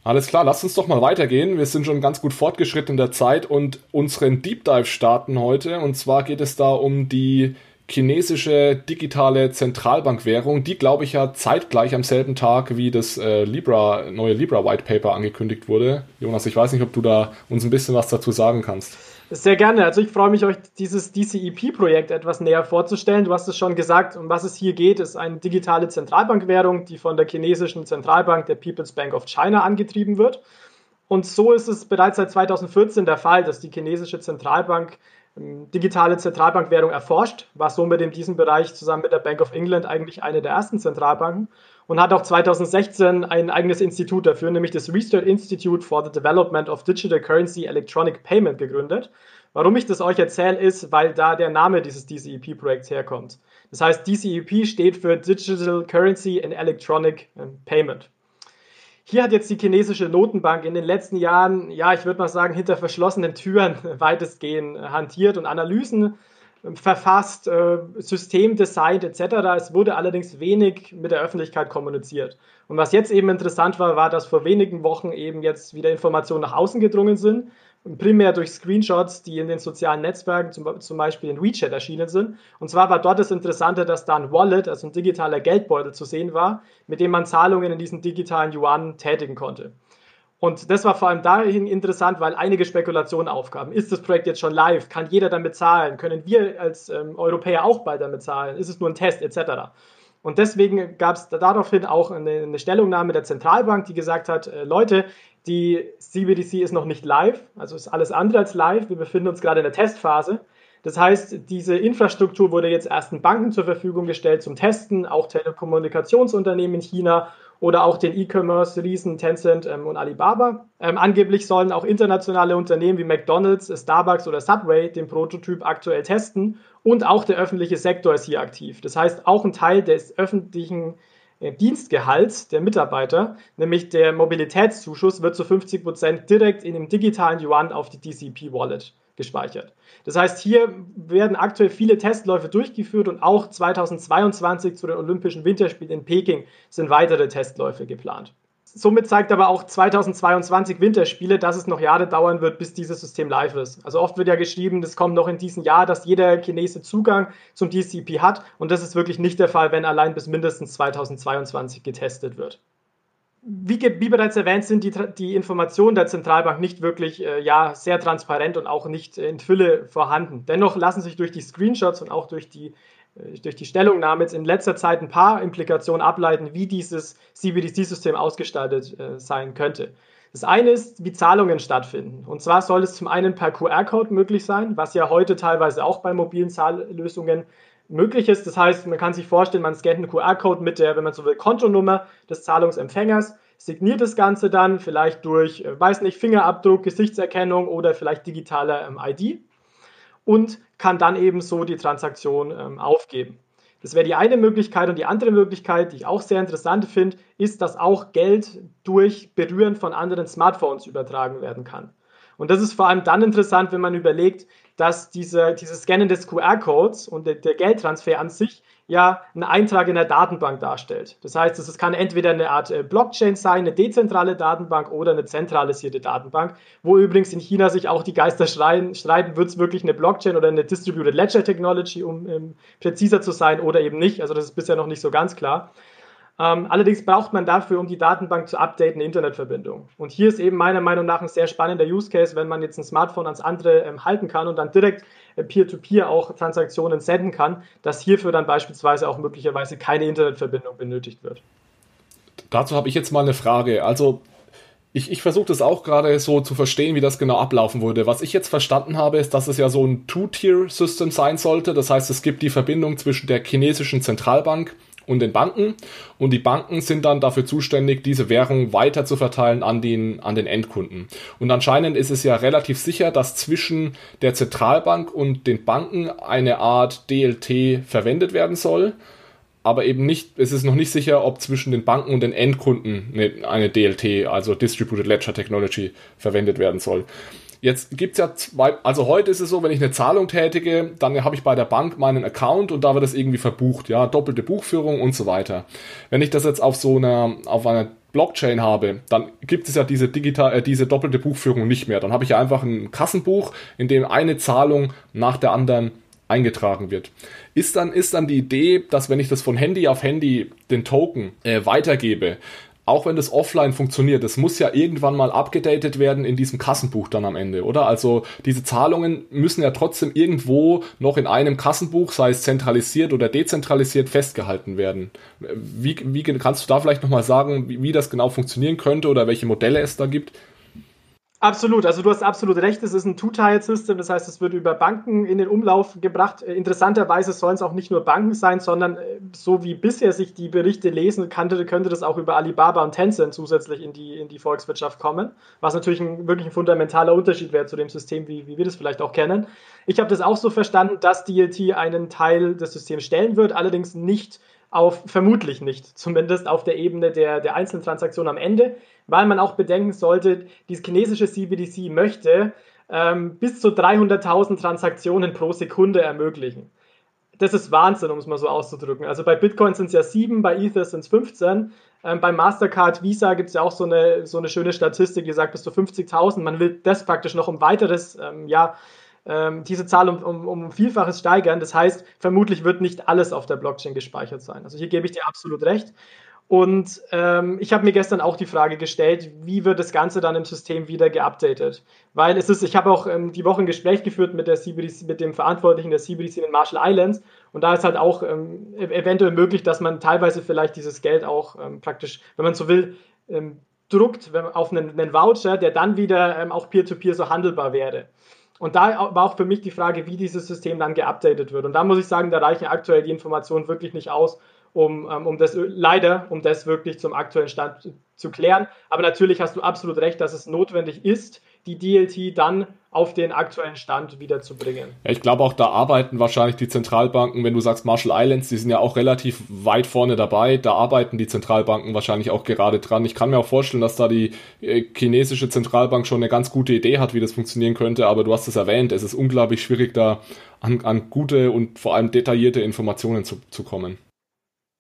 Alles klar, lasst uns doch mal weitergehen. Wir sind schon ganz gut fortgeschritten in der Zeit und unseren Deep Dive starten heute. Und zwar geht es da um die chinesische digitale Zentralbankwährung, die glaube ich ja zeitgleich am selben Tag wie das äh, Libra, neue Libra White Paper angekündigt wurde. Jonas, ich weiß nicht, ob du da uns ein bisschen was dazu sagen kannst. Sehr gerne. Also ich freue mich, euch dieses DCEP-Projekt etwas näher vorzustellen. Du hast es schon gesagt, um was es hier geht, ist eine digitale Zentralbankwährung, die von der chinesischen Zentralbank, der People's Bank of China, angetrieben wird. Und so ist es bereits seit 2014 der Fall, dass die chinesische Zentralbank digitale Zentralbankwährung erforscht, war somit in diesem Bereich zusammen mit der Bank of England eigentlich eine der ersten Zentralbanken und hat auch 2016 ein eigenes Institut dafür, nämlich das Research Institute for the Development of Digital Currency Electronic Payment gegründet. Warum ich das euch erzähle, ist, weil da der Name dieses DCEP-Projekts herkommt. Das heißt, DCEP steht für Digital Currency and Electronic ähm, Payment. Hier hat jetzt die chinesische Notenbank in den letzten Jahren, ja, ich würde mal sagen, hinter verschlossenen Türen weitestgehend hantiert und Analysen verfasst, äh, System designt etc. Es wurde allerdings wenig mit der Öffentlichkeit kommuniziert. Und was jetzt eben interessant war, war, dass vor wenigen Wochen eben jetzt wieder Informationen nach außen gedrungen sind, primär durch Screenshots, die in den sozialen Netzwerken, zum, zum Beispiel in WeChat erschienen sind. Und zwar war dort das Interessante, dass da ein Wallet, also ein digitaler Geldbeutel zu sehen war, mit dem man Zahlungen in diesen digitalen Yuan tätigen konnte. Und das war vor allem dahin interessant, weil einige Spekulationen aufkamen. Ist das Projekt jetzt schon live? Kann jeder damit zahlen? Können wir als ähm, Europäer auch bald damit zahlen? Ist es nur ein Test etc.? Und deswegen gab es daraufhin auch eine, eine, Stellungnahme der Zentralbank, die gesagt hat, äh, Leute, die CBDC ist noch nicht live, also ist alles andere als live. Wir befinden uns gerade in der Testphase. Das heißt, diese Infrastruktur wurde jetzt ersten Banken zur Verfügung gestellt zum Testen, auch Telekommunikationsunternehmen in China oder auch den E-Commerce-Riesen Tencent ähm, und Alibaba. Ähm, angeblich sollen auch internationale Unternehmen wie McDonald's, Starbucks oder Subway den Prototyp aktuell testen und auch der öffentliche Sektor ist hier aktiv. Das heißt, auch ein Teil des öffentlichen Dienstgehalts der Mitarbeiter, nämlich der Mobilitätszuschuss, wird zu 50 Prozent direkt in dem digitalen Yuan auf die DCP Wallet gespeichert. Das heißt, hier werden aktuell viele Testläufe durchgeführt und auch 2022 zu den Olympischen Winterspielen in Peking sind weitere Testläufe geplant. Somit zeigt aber auch 2022 Winterspiele, dass es noch Jahre dauern wird, bis dieses System live ist. Also oft wird ja geschrieben, das kommt noch in diesem Jahr, dass jeder Chinese Zugang zum DCP hat und das ist wirklich nicht der Fall, wenn allein bis mindestens 2022 getestet wird wie, wie, bereits erwähnt, sind die, die, Informationen der Zentralbank nicht wirklich äh, ja, sehr transparent und auch nicht in Fülle vorhanden. Dennoch lassen sich durch die Screenshots und auch durch die, äh, durch die Stellungnahme jetzt in letzter Zeit ein paar Implikationen ableiten, wie dieses CBDC-System ausgestaltet äh, sein könnte. Das eine ist, wie Zahlungen stattfinden. Und zwar soll es zum einen per QR-Code möglich sein, was ja heute teilweise auch bei mobilen Zahllösungen möglich ist. Das heißt, man kann sich vorstellen, man scannt einen QR-Code mit der, wenn man so will, Kontonummer des Zahlungsempfängers, signiert das Ganze dann vielleicht durch, äh, weiß nicht, Fingerabdruck, Gesichtserkennung oder vielleicht digitale ähm, ID und kann dann eben so die Transaktion ähm, aufgeben. Das wäre die eine Möglichkeit und die andere Möglichkeit, die ich auch sehr interessant finde, ist, dass auch Geld durch Berühren von anderen Smartphones übertragen werden kann. Und das ist vor allem dann interessant, wenn man überlegt, dass diese, dieses Scannen des QR-Codes und der, der, Geldtransfer an sich ja einen Eintrag in der Datenbank darstellt. Das heißt, es kann entweder eine Art äh, Blockchain sein, eine dezentrale Datenbank oder eine zentralisierte Datenbank, wo übrigens in China sich auch die Geister streiten, streiten wird es wirklich eine Blockchain oder eine Distributed Ledger Technology, um um präziser zu sein oder eben nicht. Also das ist bisher noch nicht so ganz klar. Ähm, allerdings braucht man dafür, um die Datenbank zu updaten, eine Internetverbindung. Und hier ist eben meiner Meinung nach ein sehr spannender Use Case, wenn man jetzt ein Smartphone ans andere ähm, halten kann und dann direkt äh, peer-to-peer -peer auch Transaktionen senden kann, dass hierfür dann beispielsweise auch möglicherweise keine Internetverbindung benötigt wird. Dazu habe ich jetzt mal eine Frage. Also ich, ich versuche das auch gerade so zu verstehen, wie das genau ablaufen würde. Was ich jetzt verstanden habe, ist, dass es ja so ein Two-Tier-System sein sollte. Das heißt, es gibt die Verbindung zwischen der chinesischen Zentralbank und den Banken. Und die Banken sind dann dafür zuständig, diese Währung weiter zu verteilen an den, an den Endkunden. Und anscheinend ist es ja relativ sicher, dass zwischen der Zentralbank und den Banken eine Art DLT verwendet werden soll. Aber eben nicht, es ist noch nicht sicher, ob zwischen den Banken und den Endkunden eine, eine DLT, also Distributed Ledger Technology, verwendet werden soll. Jetzt gibt's ja zwei, also heute ist es so, wenn ich eine Zahlung tätige, dann habe ich bei der Bank meinen Account und da wird das irgendwie verbucht, ja, doppelte Buchführung und so weiter. Wenn ich das jetzt auf so einer, auf einer Blockchain habe, dann gibt es ja diese digital, äh, diese doppelte Buchführung nicht mehr. Dann habe ich ja einfach ein Kassenbuch, in dem eine Zahlung nach der anderen eingetragen wird. Ist dann, ist dann die Idee, dass wenn ich das von Handy auf Handy den Token äh, weitergebe, auch wenn das offline funktioniert, das muss ja irgendwann mal abgedatet werden in diesem Kassenbuch dann am Ende, oder? Also diese Zahlungen müssen ja trotzdem irgendwo noch in einem Kassenbuch, sei es zentralisiert oder dezentralisiert, festgehalten werden. Wie, wie kannst du da vielleicht nochmal sagen, wie, wie das genau funktionieren könnte oder welche Modelle es da gibt? Absolut, also du hast absolut recht, es ist ein Two-Tier-System, das heißt, es wird über Banken in den Umlauf gebracht. Äh, interessanterweise sollen es auch nicht nur Banken sein, sondern äh, so wie bisher sich die Berichte lesen, könnte, könnte das auch über Alibaba und Tencent zusätzlich in die, in die Volkswirtschaft kommen, was natürlich ein, wirklich ein fundamentaler Unterschied wäre zu dem System, wie, wie wir das vielleicht auch kennen. Ich habe das auch so verstanden, dass DLT einen Teil des Systems stellen wird, allerdings nicht auf vermutlich nicht, zumindest auf der Ebene der, der einzelnen Transaktionen am Ende, weil man auch bedenken sollte, dieses chinesische CBDC möchte ähm, bis zu 300.000 Transaktionen pro Sekunde ermöglichen. Das ist Wahnsinn, um es mal so auszudrücken. Also bei Bitcoin sind es ja 7, bei Ether sind es 15. Ähm, bei Mastercard, Visa gibt es ja auch so eine, so eine schöne Statistik, die sagt bis zu 50.000. Man will das praktisch noch um weiteres, ähm, ja, ähm, diese Zahl um, um, um Vielfaches steigern. Das heißt, vermutlich wird nicht alles auf der Blockchain gespeichert sein. Also hier gebe ich dir absolut recht. Und ähm, ich habe mir gestern auch die Frage gestellt, wie wird das Ganze dann im System wieder geupdatet? Weil es ist, ich habe auch ähm, die Woche ein Gespräch geführt mit, der CBDC, mit dem Verantwortlichen der CBDC in den Marshall Islands und da ist halt auch ähm, e-, eventuell möglich, dass man teilweise vielleicht dieses Geld auch ähm, praktisch, wenn man so will, ähm, druckt auf einen, einen, Voucher, der dann wieder auch peer-to-peer -peer so handelbar wäre. Und da war auch für mich die Frage, wie dieses System dann geupdatet wird. Und da muss ich sagen, da reichen aktuell die Informationen wirklich nicht aus, um, ähm, um das leider, um das wirklich zum aktuellen Stand zu klären. Aber natürlich hast du absolut recht, dass es notwendig ist, die DLT dann auf den aktuellen Stand wiederzubringen. Ja, ich glaube auch da arbeiten wahrscheinlich die Zentralbanken, wenn du sagst Marshall Islands, die sind ja auch relativ weit vorne dabei, da arbeiten die Zentralbanken wahrscheinlich auch gerade dran. Ich kann mir auch vorstellen, dass da die äh, chinesische Zentralbank schon eine ganz gute Idee hat, wie das funktionieren könnte, aber du hast es erwähnt, es ist unglaublich schwierig da an, an gute und vor allem detaillierte Informationen zu, zu kommen.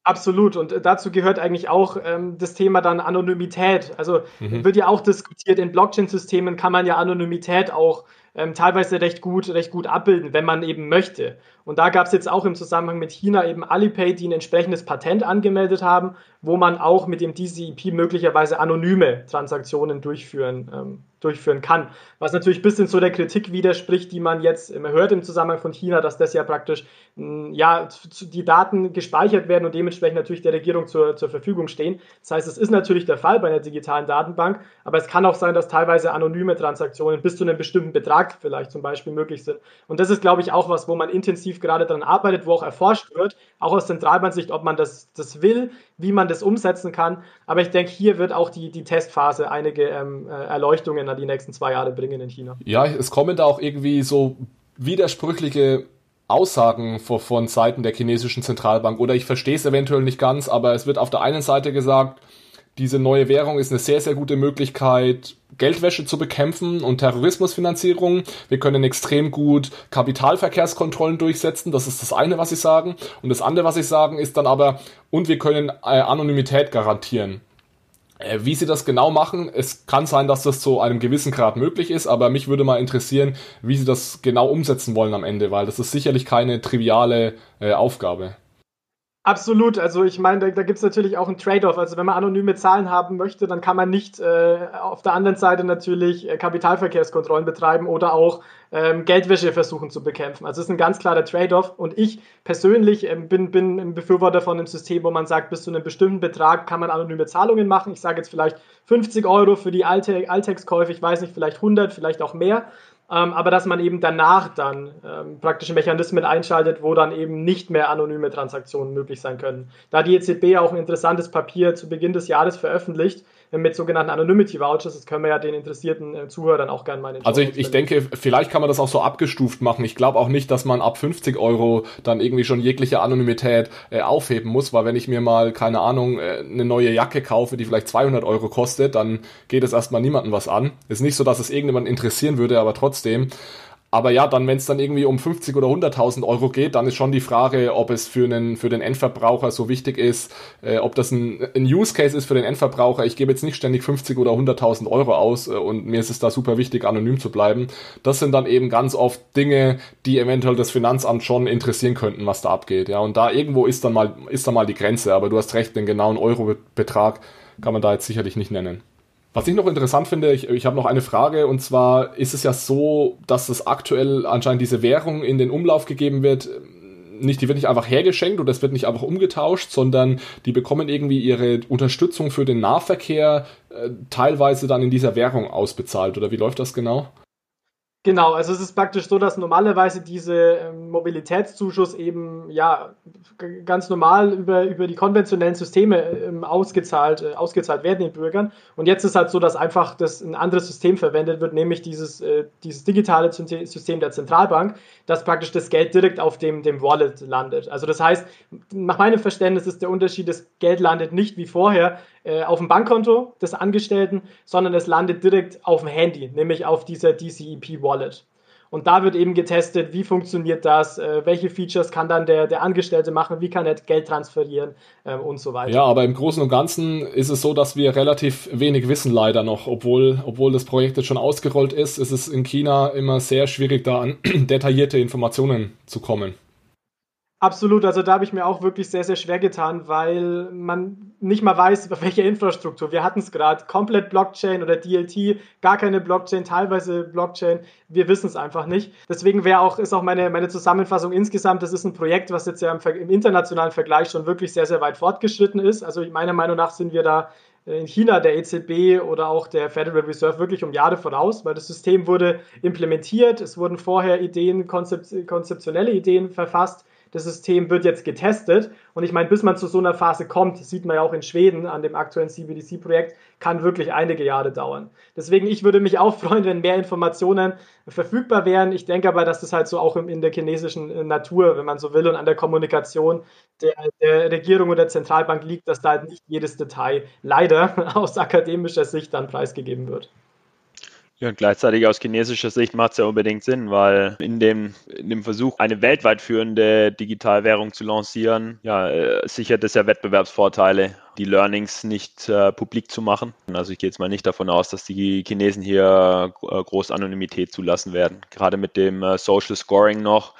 Absolut. Und dazu gehört eigentlich auch ähm, das Thema dann Anonymität. Also mhm. wird ja auch diskutiert, in Blockchain-Systemen kann man ja Anonymität auch ähm, teilweise recht gut, recht gut abbilden, wenn man eben möchte. Und da gab es jetzt auch im Zusammenhang mit China eben Alipay, die ein entsprechendes Patent angemeldet haben, wo man auch mit dem DCEP möglicherweise anonyme Transaktionen durchführen, ähm, durchführen kann. Was natürlich ein bisschen so der Kritik widerspricht, die man jetzt hört im Zusammenhang von China, dass das ja praktisch mh, ja, die Daten gespeichert werden und dementsprechend natürlich der Regierung zur, zur Verfügung stehen. Das heißt, es ist natürlich der Fall bei einer digitalen Datenbank, aber es kann auch sein, dass teilweise anonyme Transaktionen bis zu einem bestimmten Betrag vielleicht zum Beispiel möglich sind. Und das ist, glaube ich, auch was, wo man intensiv intensiv gerade daran arbeitet, wo auch erforscht wird, auch aus Zentralbanksicht, ob man das, das will, wie man das umsetzen kann. Aber ich denke, hier wird auch die, die Testphase einige ähm, äh, Erleuchtungen an die nächsten zwei Jahre bringen in China. Ja, es kommen da auch irgendwie so widersprüchliche Aussagen von Seiten der chinesischen Zentralbank oder ich verstehe es eventuell nicht ganz, aber es wird auf der einen Seite gesagt, diese neue Währung ist eine sehr, sehr gute Möglichkeit, Geldwäsche zu bekämpfen und Terrorismusfinanzierung. Wir können extrem gut Kapitalverkehrskontrollen durchsetzen. Das ist das eine, was sie sagen. Und das andere, was sie sagen, ist dann aber, und wir können äh, Anonymität garantieren. Äh, wie sie das genau machen, es kann sein, dass das zu einem gewissen Grad möglich ist, aber mich würde mal interessieren, wie sie das genau umsetzen wollen am Ende, weil das ist sicherlich keine triviale äh, Aufgabe. Absolut. Also ich meine, da, da gibt es natürlich auch ein Trade-off. Also wenn man anonyme Zahlen haben möchte, dann kann man nicht äh, auf der anderen Seite natürlich äh, Kapitalverkehrskontrollen betreiben oder auch ähm, Geldwäsche versuchen zu bekämpfen. Also es ist ein ganz klarer Trade-off. Und ich persönlich ähm, bin, bin ein Befürworter von einem System, wo man sagt, bis zu einem bestimmten Betrag kann man anonyme Zahlungen machen. Ich sage jetzt vielleicht 50 Euro für die Alltagskäufe, ich weiß nicht, vielleicht 100, vielleicht auch mehr. Ähm, aber dass man eben danach dann ähm, praktische Mechanismen einschaltet, wo dann eben nicht mehr anonyme Transaktionen möglich sein können. Da die EZB auch ein interessantes Papier zu Beginn des Jahres veröffentlicht, mit sogenannten Anonymity Vouchers. Das können wir ja den interessierten äh, Zuhörern auch gerne mal in den Also ich, ich denke, vielleicht kann man das auch so abgestuft machen. Ich glaube auch nicht, dass man ab 50 Euro dann irgendwie schon jegliche Anonymität äh, aufheben muss, weil wenn ich mir mal, keine Ahnung, äh, eine neue Jacke kaufe, die vielleicht 200 Euro kostet, dann geht es erstmal niemandem was an. Ist nicht so, dass es irgendjemand interessieren würde, aber trotzdem. Aber ja, dann, wenn es dann irgendwie um 50 oder 100.000 Euro geht, dann ist schon die Frage, ob es für, einen, für den Endverbraucher so wichtig ist, äh, ob das ein, ein Use Case ist für den Endverbraucher. Ich gebe jetzt nicht ständig 50 oder 100.000 Euro aus äh, und mir ist es da super wichtig, anonym zu bleiben. Das sind dann eben ganz oft Dinge, die eventuell das Finanzamt schon interessieren könnten, was da abgeht. Ja, und da irgendwo ist dann mal, ist dann mal die Grenze. Aber du hast recht, den genauen Eurobetrag kann man da jetzt sicherlich nicht nennen. Was ich noch interessant finde, ich, ich habe noch eine Frage und zwar ist es ja so, dass es aktuell anscheinend diese Währung in den Umlauf gegeben wird. Nicht, die wird nicht einfach hergeschenkt oder es wird nicht einfach umgetauscht, sondern die bekommen irgendwie ihre Unterstützung für den Nahverkehr äh, teilweise dann in dieser Währung ausbezahlt. Oder wie läuft das genau? Genau, also es ist praktisch so, dass normalerweise diese ähm, Mobilitätszuschuss eben ja ganz normal über, über die konventionellen Systeme ähm, ausgezahlt, äh, ausgezahlt werden den Bürgern. Und jetzt ist halt so, dass einfach das ein anderes System verwendet wird, nämlich dieses, äh, dieses digitale System der Zentralbank, das praktisch das Geld direkt auf dem, dem Wallet landet. Also das heißt, nach meinem Verständnis ist der Unterschied, das Geld landet nicht wie vorher äh, auf dem Bankkonto des Angestellten, sondern es landet direkt auf dem Handy, nämlich auf dieser DCEP Wallet. Und da wird eben getestet, wie funktioniert das, äh, welche Features kann dann der, der Angestellte machen, wie kann er Geld transferieren äh, und so weiter. Ja, aber im Großen und Ganzen ist es so, dass wir relativ wenig wissen leider noch. Obwohl, obwohl das Projekt jetzt schon ausgerollt ist, ist es in China immer sehr schwierig, da an detaillierte Informationen zu kommen. Absolut, also da habe ich mir auch wirklich sehr, sehr schwer getan, weil man nicht mal weiß, welche Infrastruktur. Wir hatten es gerade, komplett Blockchain oder DLT, gar keine Blockchain, teilweise Blockchain. Wir wissen es einfach nicht. Deswegen wäre auch, ist auch meine, meine Zusammenfassung insgesamt, das ist ein Projekt, was jetzt ja im, im internationalen Vergleich schon wirklich sehr, sehr weit fortgeschritten ist. Also meiner Meinung nach sind wir da in China der EZB oder auch der Federal Reserve wirklich um Jahre voraus, weil das System wurde implementiert, es wurden vorher Ideen, konzeptionelle Ideen verfasst das System wird jetzt getestet. Und ich meine, bis man zu so einer Phase kommt, sieht man ja auch in Schweden an dem aktuellen CBDC-Projekt, kann wirklich einige Jahre dauern. Deswegen, ich würde mich auch freuen, wenn mehr Informationen verfügbar wären. Ich denke aber, dass das halt so auch in der chinesischen äh, Natur, wenn man so will, und an der Kommunikation der, der Regierung oder der Zentralbank liegt, dass da halt nicht jedes Detail leider aus akademischer Sicht dann preisgegeben wird. Ja, und gleichzeitig aus chinesischer Sicht macht es ja unbedingt Sinn, weil in dem, in dem Versuch, eine weltweit führende Digitalwährung zu lancieren, ja, äh, sichert es ja Wettbewerbsvorteile, die Learnings nicht äh, publik zu machen. Also ich gehe jetzt mal nicht davon aus, dass die Chinesen hier äh, groß Anonymität zulassen werden. Gerade mit dem äh, Social Scoring noch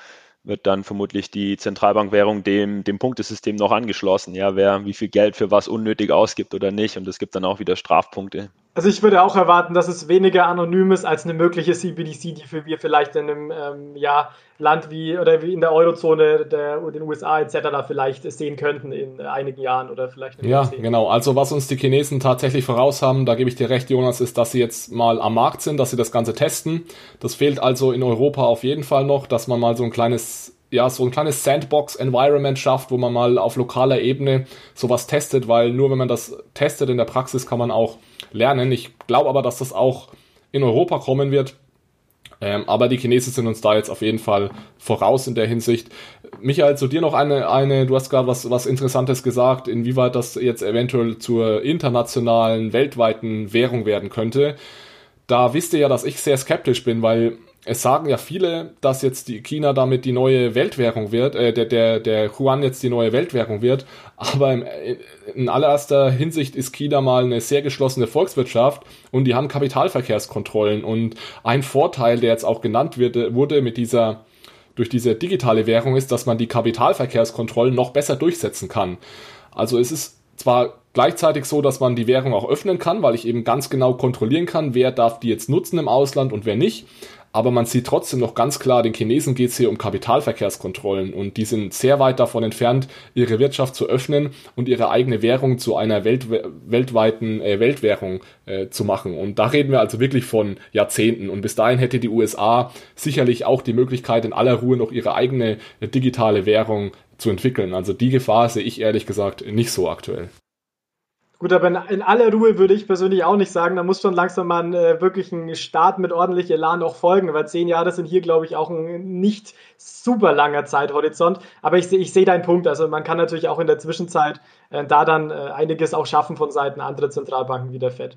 wird dann vermutlich die Zentralbankwährung dem, dem Punktesystem noch angeschlossen. Ja, wer wie viel Geld für was unnötig ausgibt oder nicht. Und es gibt dann auch wieder Strafpunkte. Also ich würde auch erwarten, dass es weniger anonym ist als eine mögliche CBDC, die wir vielleicht in einem ähm, ja, Land wie oder wie in der Eurozone der, den USA etc. vielleicht sehen könnten in einigen Jahren oder vielleicht in Ja, Jahrzehnten. genau. Also was uns die Chinesen tatsächlich voraus haben, da gebe ich dir recht, Jonas, ist, dass sie jetzt mal am Markt sind, dass sie das Ganze testen. Das fehlt also in Europa auf jeden Fall noch, dass man mal so ein kleines ja, so ein kleines Sandbox-Environment schafft, wo man mal auf lokaler Ebene sowas testet, weil nur wenn man das testet in der Praxis, kann man auch lernen. Ich glaube aber, dass das auch in Europa kommen wird. Ähm, aber die Chinesen sind uns da jetzt auf jeden Fall voraus in der Hinsicht. Michael, zu dir noch eine, eine du hast gerade was, was Interessantes gesagt, inwieweit das jetzt eventuell zur internationalen, weltweiten Währung werden könnte. Da wisst ihr ja, dass ich sehr skeptisch bin, weil es sagen ja viele, dass jetzt die China damit die neue Weltwährung wird, äh, der, der, der Yuan jetzt die neue Weltwährung wird. Aber in, in allererster Hinsicht ist China mal eine sehr geschlossene Volkswirtschaft und die haben Kapitalverkehrskontrollen. Und ein Vorteil, der jetzt auch genannt wird, wurde mit dieser, durch diese digitale Währung ist, dass man die Kapitalverkehrskontrollen noch besser durchsetzen kann. Also es ist zwar gleichzeitig so, dass man die Währung auch öffnen kann, weil ich eben ganz genau kontrollieren kann, wer darf die jetzt nutzen im Ausland und wer nicht aber man sieht trotzdem noch ganz klar, den Chinesen geht es hier um Kapitalverkehrskontrollen und die sind sehr weit davon entfernt, ihre Wirtschaft zu öffnen und ihre eigene Währung zu einer Welt, weltweiten äh, Weltwährung äh, zu machen. Und da reden wir also wirklich von Jahrzehnten. Und bis dahin hätte die USA sicherlich auch die Möglichkeit, in aller Ruhe noch ihre eigene äh, digitale Währung zu entwickeln. Also die Gefahr sehe ich ehrlich gesagt nicht so aktuell. Gut, aber in, aller Ruhe würde ich persönlich auch nicht sagen. Da muss schon langsam mal ein, äh, wirklich ein Start mit ordentlich Elan auch folgen, weil zehn Jahre sind hier, glaube ich, auch ein nicht super langer Zeithorizont. Aber ich, ich sehe deinen Punkt. Also man kann natürlich auch in der Zwischenzeit äh, da dann äh, einiges auch schaffen von Seiten anderer Zentralbanken wie der FED.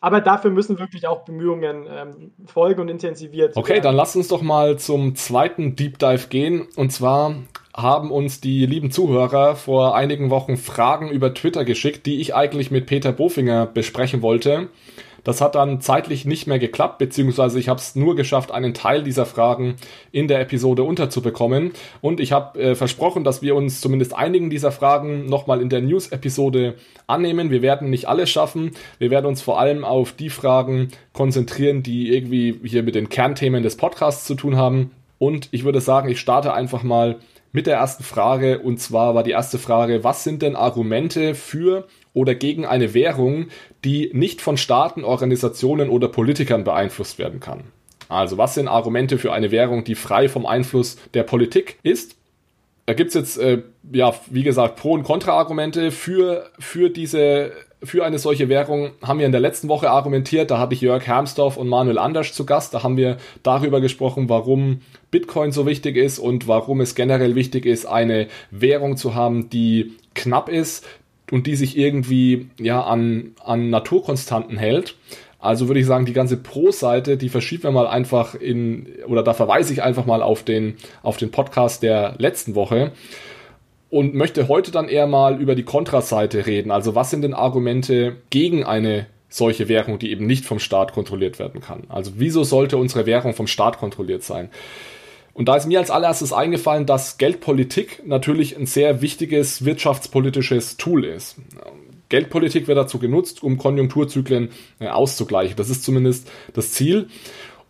Aber dafür müssen wirklich auch Bemühungen ähm, folgen und intensiviert Okay, werden. dann lass uns doch mal zum zweiten Deep Dive gehen. Und zwar haben uns die lieben Zuhörer vor einigen Wochen Fragen über Twitter geschickt, die ich eigentlich mit Peter Bofinger besprechen wollte. Das hat dann zeitlich nicht mehr geklappt, beziehungsweise ich habe es nur geschafft, einen Teil dieser Fragen in der Episode unterzubekommen. Und ich habe äh, versprochen, dass wir uns zumindest einigen dieser Fragen nochmal in der News-Episode annehmen. Wir werden nicht alles schaffen. Wir werden uns vor allem auf die Fragen konzentrieren, die irgendwie hier mit den Kernthemen des Podcasts zu tun haben. Und ich würde sagen, ich starte einfach mal mit der ersten Frage. Und zwar war die erste Frage, was sind denn Argumente für oder gegen eine Währung, die nicht von Staaten, Organisationen oder Politikern beeinflusst werden kann? Also was sind Argumente für eine Währung, die frei vom Einfluss der Politik ist? Da gibt es jetzt, äh, ja, wie gesagt, Pro- und Kontra-Argumente für, für diese für eine solche Währung haben wir in der letzten Woche argumentiert. Da hatte ich Jörg Hermsdorf und Manuel Anders zu Gast. Da haben wir darüber gesprochen, warum Bitcoin so wichtig ist und warum es generell wichtig ist, eine Währung zu haben, die knapp ist und die sich irgendwie ja an, an Naturkonstanten hält. Also würde ich sagen, die ganze Pro-Seite, die verschieben wir mal einfach in, oder da verweise ich einfach mal auf den, auf den Podcast der letzten Woche und möchte heute dann eher mal über die Kontraseite reden. Also was sind denn Argumente gegen eine solche Währung, die eben nicht vom Staat kontrolliert werden kann? Also wieso sollte unsere Währung vom Staat kontrolliert sein? Und da ist mir als allererstes eingefallen, dass Geldpolitik natürlich ein sehr wichtiges wirtschaftspolitisches Tool ist. Geldpolitik wird dazu genutzt, um Konjunkturzyklen äh, auszugleichen. Das ist zumindest das Ziel.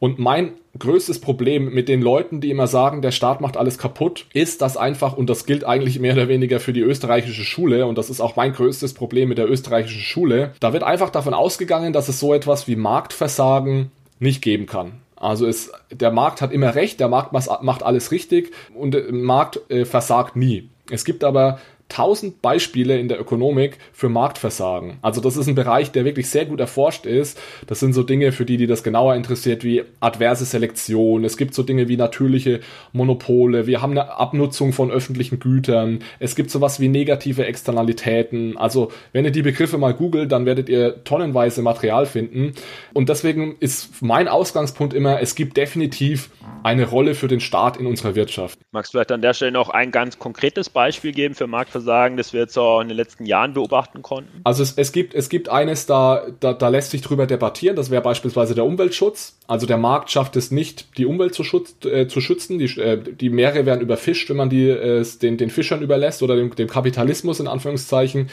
Und mein größtes Problem mit den Leuten, die immer sagen, der Staat macht alles kaputt, ist das einfach, und das gilt eigentlich mehr oder weniger für die österreichische Schule, und das ist auch mein größtes Problem mit der österreichischen Schule, da wird einfach davon ausgegangen, dass es so etwas wie Marktversagen nicht geben kann. Also es, der Markt hat immer recht, der Markt macht alles richtig und der Markt äh, versagt nie. Es gibt aber tausend Beispiele in der Ökonomik für Marktversagen. Also das ist ein Bereich, der wirklich sehr gut erforscht ist. Das sind so Dinge, für die, die das genauer interessiert, wie adverse Selektion. Es gibt so Dinge wie natürliche Monopole. Wir haben eine Abnutzung von öffentlichen Gütern. Es gibt sowas wie negative Externalitäten. Also wenn ihr die Begriffe mal googelt, dann werdet ihr tonnenweise Material finden. Und deswegen ist mein Ausgangspunkt immer, es gibt definitiv eine Rolle für den Staat in unserer Wirtschaft. Magst du vielleicht an der Stelle noch ein ganz konkretes Beispiel geben für Marktversagen, das wir jetzt auch in den letzten Jahren beobachten konnten? Also es, es gibt, es gibt eines, da, da, da lässt sich drüber debattieren, das wäre beispielsweise der Umweltschutz. Also der Markt schafft es nicht, die Umwelt zu, schutz, äh, zu schützen. Die, äh, die Meere werden überfischt, wenn man die äh, den, den Fischern überlässt oder dem, dem Kapitalismus in Anführungszeichen.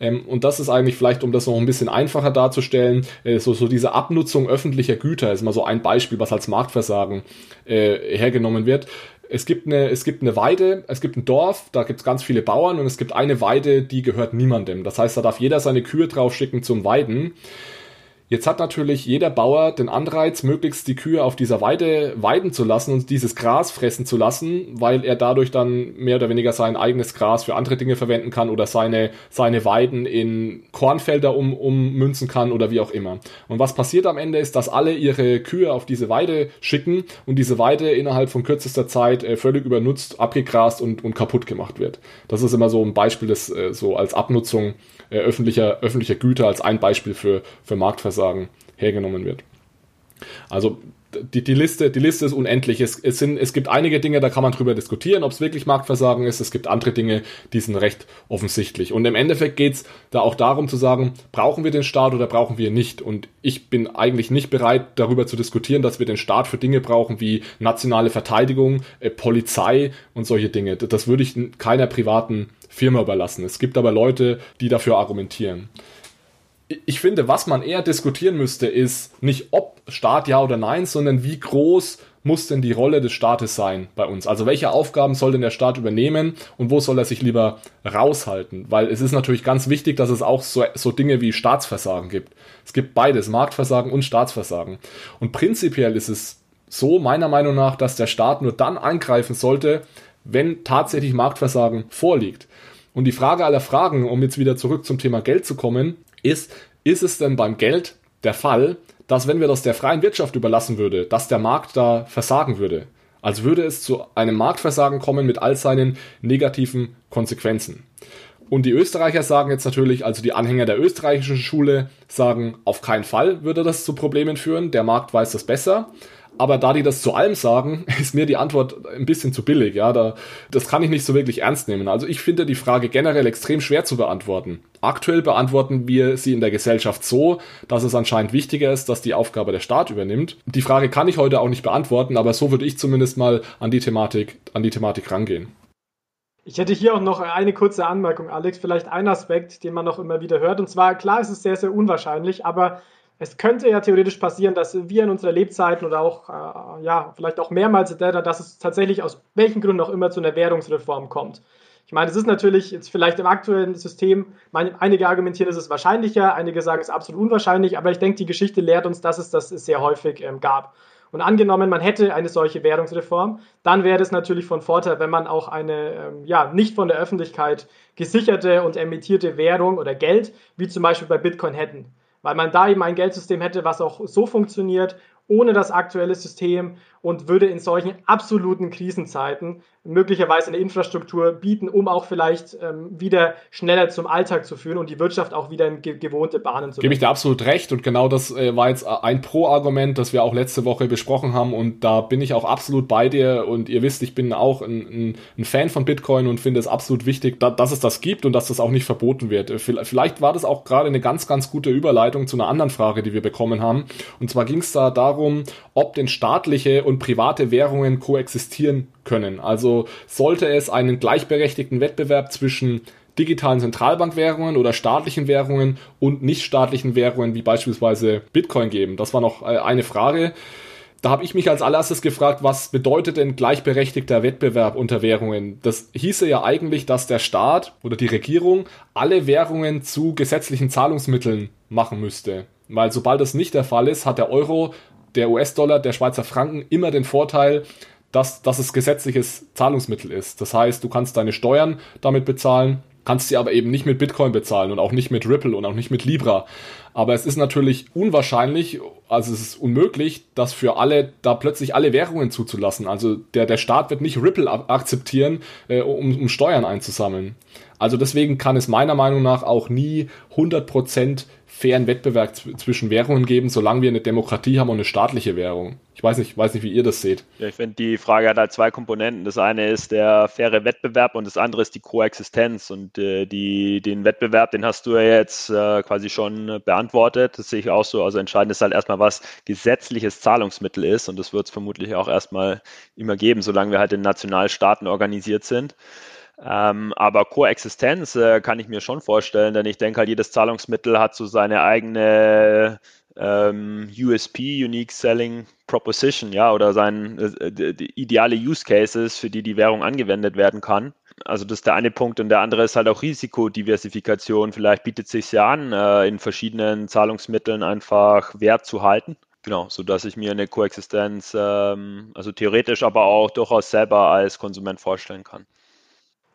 Ähm, und das ist eigentlich vielleicht, um das noch ein bisschen einfacher darzustellen, äh, so, so diese Abnutzung öffentlicher Güter ist mal so ein Beispiel, was als Marktversagen äh, hergenommen wird. Es gibt, eine, es gibt eine Weide, es gibt ein Dorf, da gibt es ganz viele Bauern und es gibt eine Weide, die gehört niemandem. Das heißt, da darf jeder seine Kühe draufschicken zum Weiden. Jetzt hat natürlich jeder Bauer den Anreiz, möglichst die Kühe auf dieser Weide weiden zu lassen und dieses Gras fressen zu lassen, weil er dadurch dann mehr oder weniger sein eigenes Gras für andere Dinge verwenden kann oder seine, seine Weiden in Kornfelder um, ummünzen kann oder wie auch immer. Und was passiert am Ende ist, dass alle ihre Kühe auf diese Weide schicken und diese Weide innerhalb von kürzester Zeit äh, völlig übernutzt, abgegrast und, und kaputt gemacht wird. Das ist immer so ein Beispiel, das äh, so als Abnutzung äh, öffentlicher, öffentlicher Güter als ein Beispiel für, für Marktversagen hergenommen wird. Also die, die, Liste, die Liste ist unendlich. Es, es, sind, es gibt einige Dinge, da kann man drüber diskutieren, ob es wirklich Marktversagen ist. Es gibt andere Dinge, die sind recht offensichtlich. Und im Endeffekt geht es da auch darum zu sagen, brauchen wir den Staat oder brauchen wir nicht? Und ich bin eigentlich nicht bereit, darüber zu diskutieren, dass wir den Staat für Dinge brauchen wie nationale Verteidigung, äh, Polizei und solche Dinge. Das würde ich keiner privaten Firma überlassen. Es gibt aber Leute, die dafür argumentieren. Ich finde, was man eher diskutieren müsste, ist nicht ob Staat ja oder nein, sondern wie groß muss denn die Rolle des Staates sein bei uns? Also welche Aufgaben soll denn der Staat übernehmen und wo soll er sich lieber raushalten? Weil es ist natürlich ganz wichtig, dass es auch so, so Dinge wie Staatsversagen gibt. Es gibt beides, Marktversagen und Staatsversagen. Und prinzipiell ist es so, meiner Meinung nach, dass der Staat nur dann eingreifen sollte, wenn tatsächlich Marktversagen vorliegt. Und die Frage aller Fragen, um jetzt wieder zurück zum Thema Geld zu kommen, ist, ist es denn beim Geld der Fall, dass wenn wir das der freien Wirtschaft überlassen würde, dass der Markt da versagen würde? Also würde es zu einem Marktversagen kommen mit all seinen negativen Konsequenzen. Und die Österreicher sagen jetzt natürlich, also die Anhänger der österreichischen Schule sagen, auf keinen Fall würde das zu Problemen führen, der Markt weiß das besser. Aber da die das zu allem sagen, ist mir die Antwort ein bisschen zu billig. Ja, da, das kann ich nicht so wirklich ernst nehmen. Also ich finde die Frage generell extrem schwer zu beantworten. Aktuell beantworten wir sie in der Gesellschaft so, dass es anscheinend wichtiger ist, dass die Aufgabe der Staat übernimmt. Die Frage kann ich heute auch nicht beantworten, aber so würde ich zumindest mal an die Thematik, an die Thematik rangehen. Ich hätte hier auch noch eine kurze Anmerkung, Alex. Vielleicht ein Aspekt, den man noch immer wieder hört. Und zwar, klar ist es sehr, sehr unwahrscheinlich, aber es könnte ja theoretisch passieren, dass wir in unserer Lebzeiten oder auch, äh, ja, vielleicht auch mehrmals, dass es tatsächlich aus welchen Gründen auch immer zu einer Währungsreform kommt. Ich meine, es ist natürlich jetzt vielleicht im aktuellen System, meine, einige argumentieren, es ist wahrscheinlicher, einige sagen, es ist absolut unwahrscheinlich, aber ich denke, die Geschichte lehrt uns, dass es das sehr häufig ähm, gab. Und angenommen, man hätte eine solche Währungsreform, dann wäre es natürlich von Vorteil, wenn man auch eine ähm, ja, nicht von der Öffentlichkeit gesicherte und emittierte Währung oder Geld, wie zum Beispiel bei Bitcoin hätten. Weil man da eben ein Geldsystem hätte, was auch so funktioniert ohne das aktuelle System und würde in solchen absoluten Krisenzeiten möglicherweise eine Infrastruktur bieten, um auch vielleicht ähm, wieder schneller zum Alltag zu führen und die Wirtschaft auch wieder in ge gewohnte Bahnen zu Gebe ich dir absolut recht und genau das äh, war jetzt ein Pro-Argument, das wir auch letzte Woche besprochen haben und da bin ich auch absolut bei dir und ihr wisst, ich bin auch ein, ein, ein Fan von Bitcoin und finde es absolut wichtig, da, dass es das gibt und dass das auch nicht verboten wird. Äh, vielleicht war das auch gerade eine ganz, ganz gute Überleitung zu einer anderen Frage, die wir bekommen haben und zwar ging es da darum, ob denn staatliche und private Währungen koexistieren können. Also sollte es einen gleichberechtigten Wettbewerb zwischen digitalen Zentralbankwährungen oder staatlichen Währungen und nichtstaatlichen Währungen wie beispielsweise Bitcoin geben? Das war noch äh, eine Frage. Da habe ich mich als allererstes gefragt, was bedeutet denn gleichberechtigter Wettbewerb unter Währungen? Das hieße ja eigentlich, dass der Staat oder die Regierung alle Währungen zu gesetzlichen Zahlungsmitteln machen müsste. Weil sobald das nicht der Fall ist, hat der Euro der US-Dollar, der Schweizer Franken immer den Vorteil, dass, dass es gesetzliches Zahlungsmittel ist. Das heißt, du kannst deine Steuern damit bezahlen, kannst sie aber eben nicht mit Bitcoin bezahlen und auch nicht mit Ripple und auch nicht mit Libra. Aber es ist natürlich unwahrscheinlich, also es ist unmöglich, das für alle, da plötzlich alle Währungen zuzulassen. Also der, der Staat wird nicht Ripple akzeptieren, äh, um, um Steuern einzusammeln. Also deswegen kann es meiner Meinung nach auch nie 100% fairen Wettbewerb zwischen Währungen geben, solange wir eine Demokratie haben und eine staatliche Währung. Ich weiß nicht, weiß nicht, wie ihr das seht. Ja, ich finde, die Frage hat halt zwei Komponenten. Das eine ist der faire Wettbewerb und das andere ist die Koexistenz. Und äh, die, den Wettbewerb, den hast du ja jetzt äh, quasi schon beantwortet. Das sehe ich auch so. Also entscheidend ist halt erstmal, was gesetzliches Zahlungsmittel ist. Und das wird es vermutlich auch erstmal immer geben, solange wir halt in Nationalstaaten organisiert sind. Ähm, aber Koexistenz äh, kann ich mir schon vorstellen, denn ich denke halt, jedes Zahlungsmittel hat so seine eigene ähm, USP, Unique Selling Proposition, ja, oder sein äh, ideale Use Cases, für die die Währung angewendet werden kann. Also das ist der eine Punkt und der andere ist halt auch Risikodiversifikation. Vielleicht bietet es sich ja an, äh, in verschiedenen Zahlungsmitteln einfach Wert zu halten. Genau, sodass ich mir eine Koexistenz, ähm, also theoretisch, aber auch durchaus selber als Konsument vorstellen kann.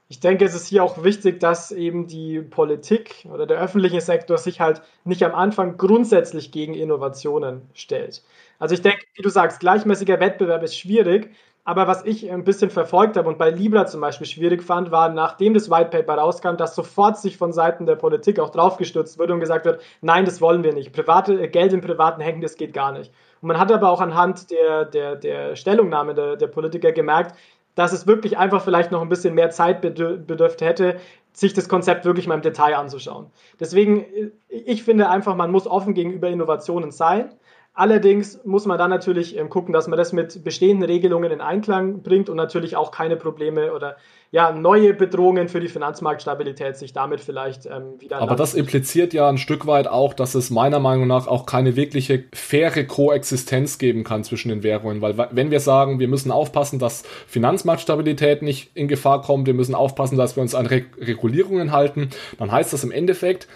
Ich denke, es ist hier auch wichtig, dass eben die Politik oder der öffentliche Sektor sich halt nicht am Anfang grundsätzlich gegen Innovationen stellt. Also ich denke, wie du sagst, gleichmäßiger Wettbewerb ist schwierig, aber was ich ein bisschen verfolgt habe und bei Libra zum Beispiel schwierig fand, war, nachdem das White Paper rauskam, dass sofort sich von Seiten der Politik auch draufgestürzt wurde und gesagt wird, nein, das wollen wir nicht. Private, Geld in privaten Hängen, das geht gar nicht. Und man hat aber auch anhand der, der, der Stellungnahme der, der Politiker gemerkt, dass es wirklich einfach vielleicht noch ein bisschen mehr Zeit bedürft hätte, sich das Konzept wirklich mal im Detail anzuschauen. Deswegen, äh, ich finde einfach, man muss offen gegenüber Innovationen sein. Allerdings muss man dann natürlich ähm, gucken, dass man das mit bestehenden Regelungen in Einklang bringt und natürlich auch keine Probleme oder ja, neue Bedrohungen für die Finanzmarktstabilität sich damit vielleicht ähm, wieder. Aber das impliziert ja ein Stück weit auch, dass es meiner Meinung nach auch keine wirkliche faire Koexistenz geben kann zwischen den Währungen, weil wenn wir sagen, wir müssen aufpassen, dass Finanzmarktstabilität nicht in Gefahr kommt, wir müssen aufpassen, dass wir uns an Re Regulierungen halten, dann heißt das im Endeffekt,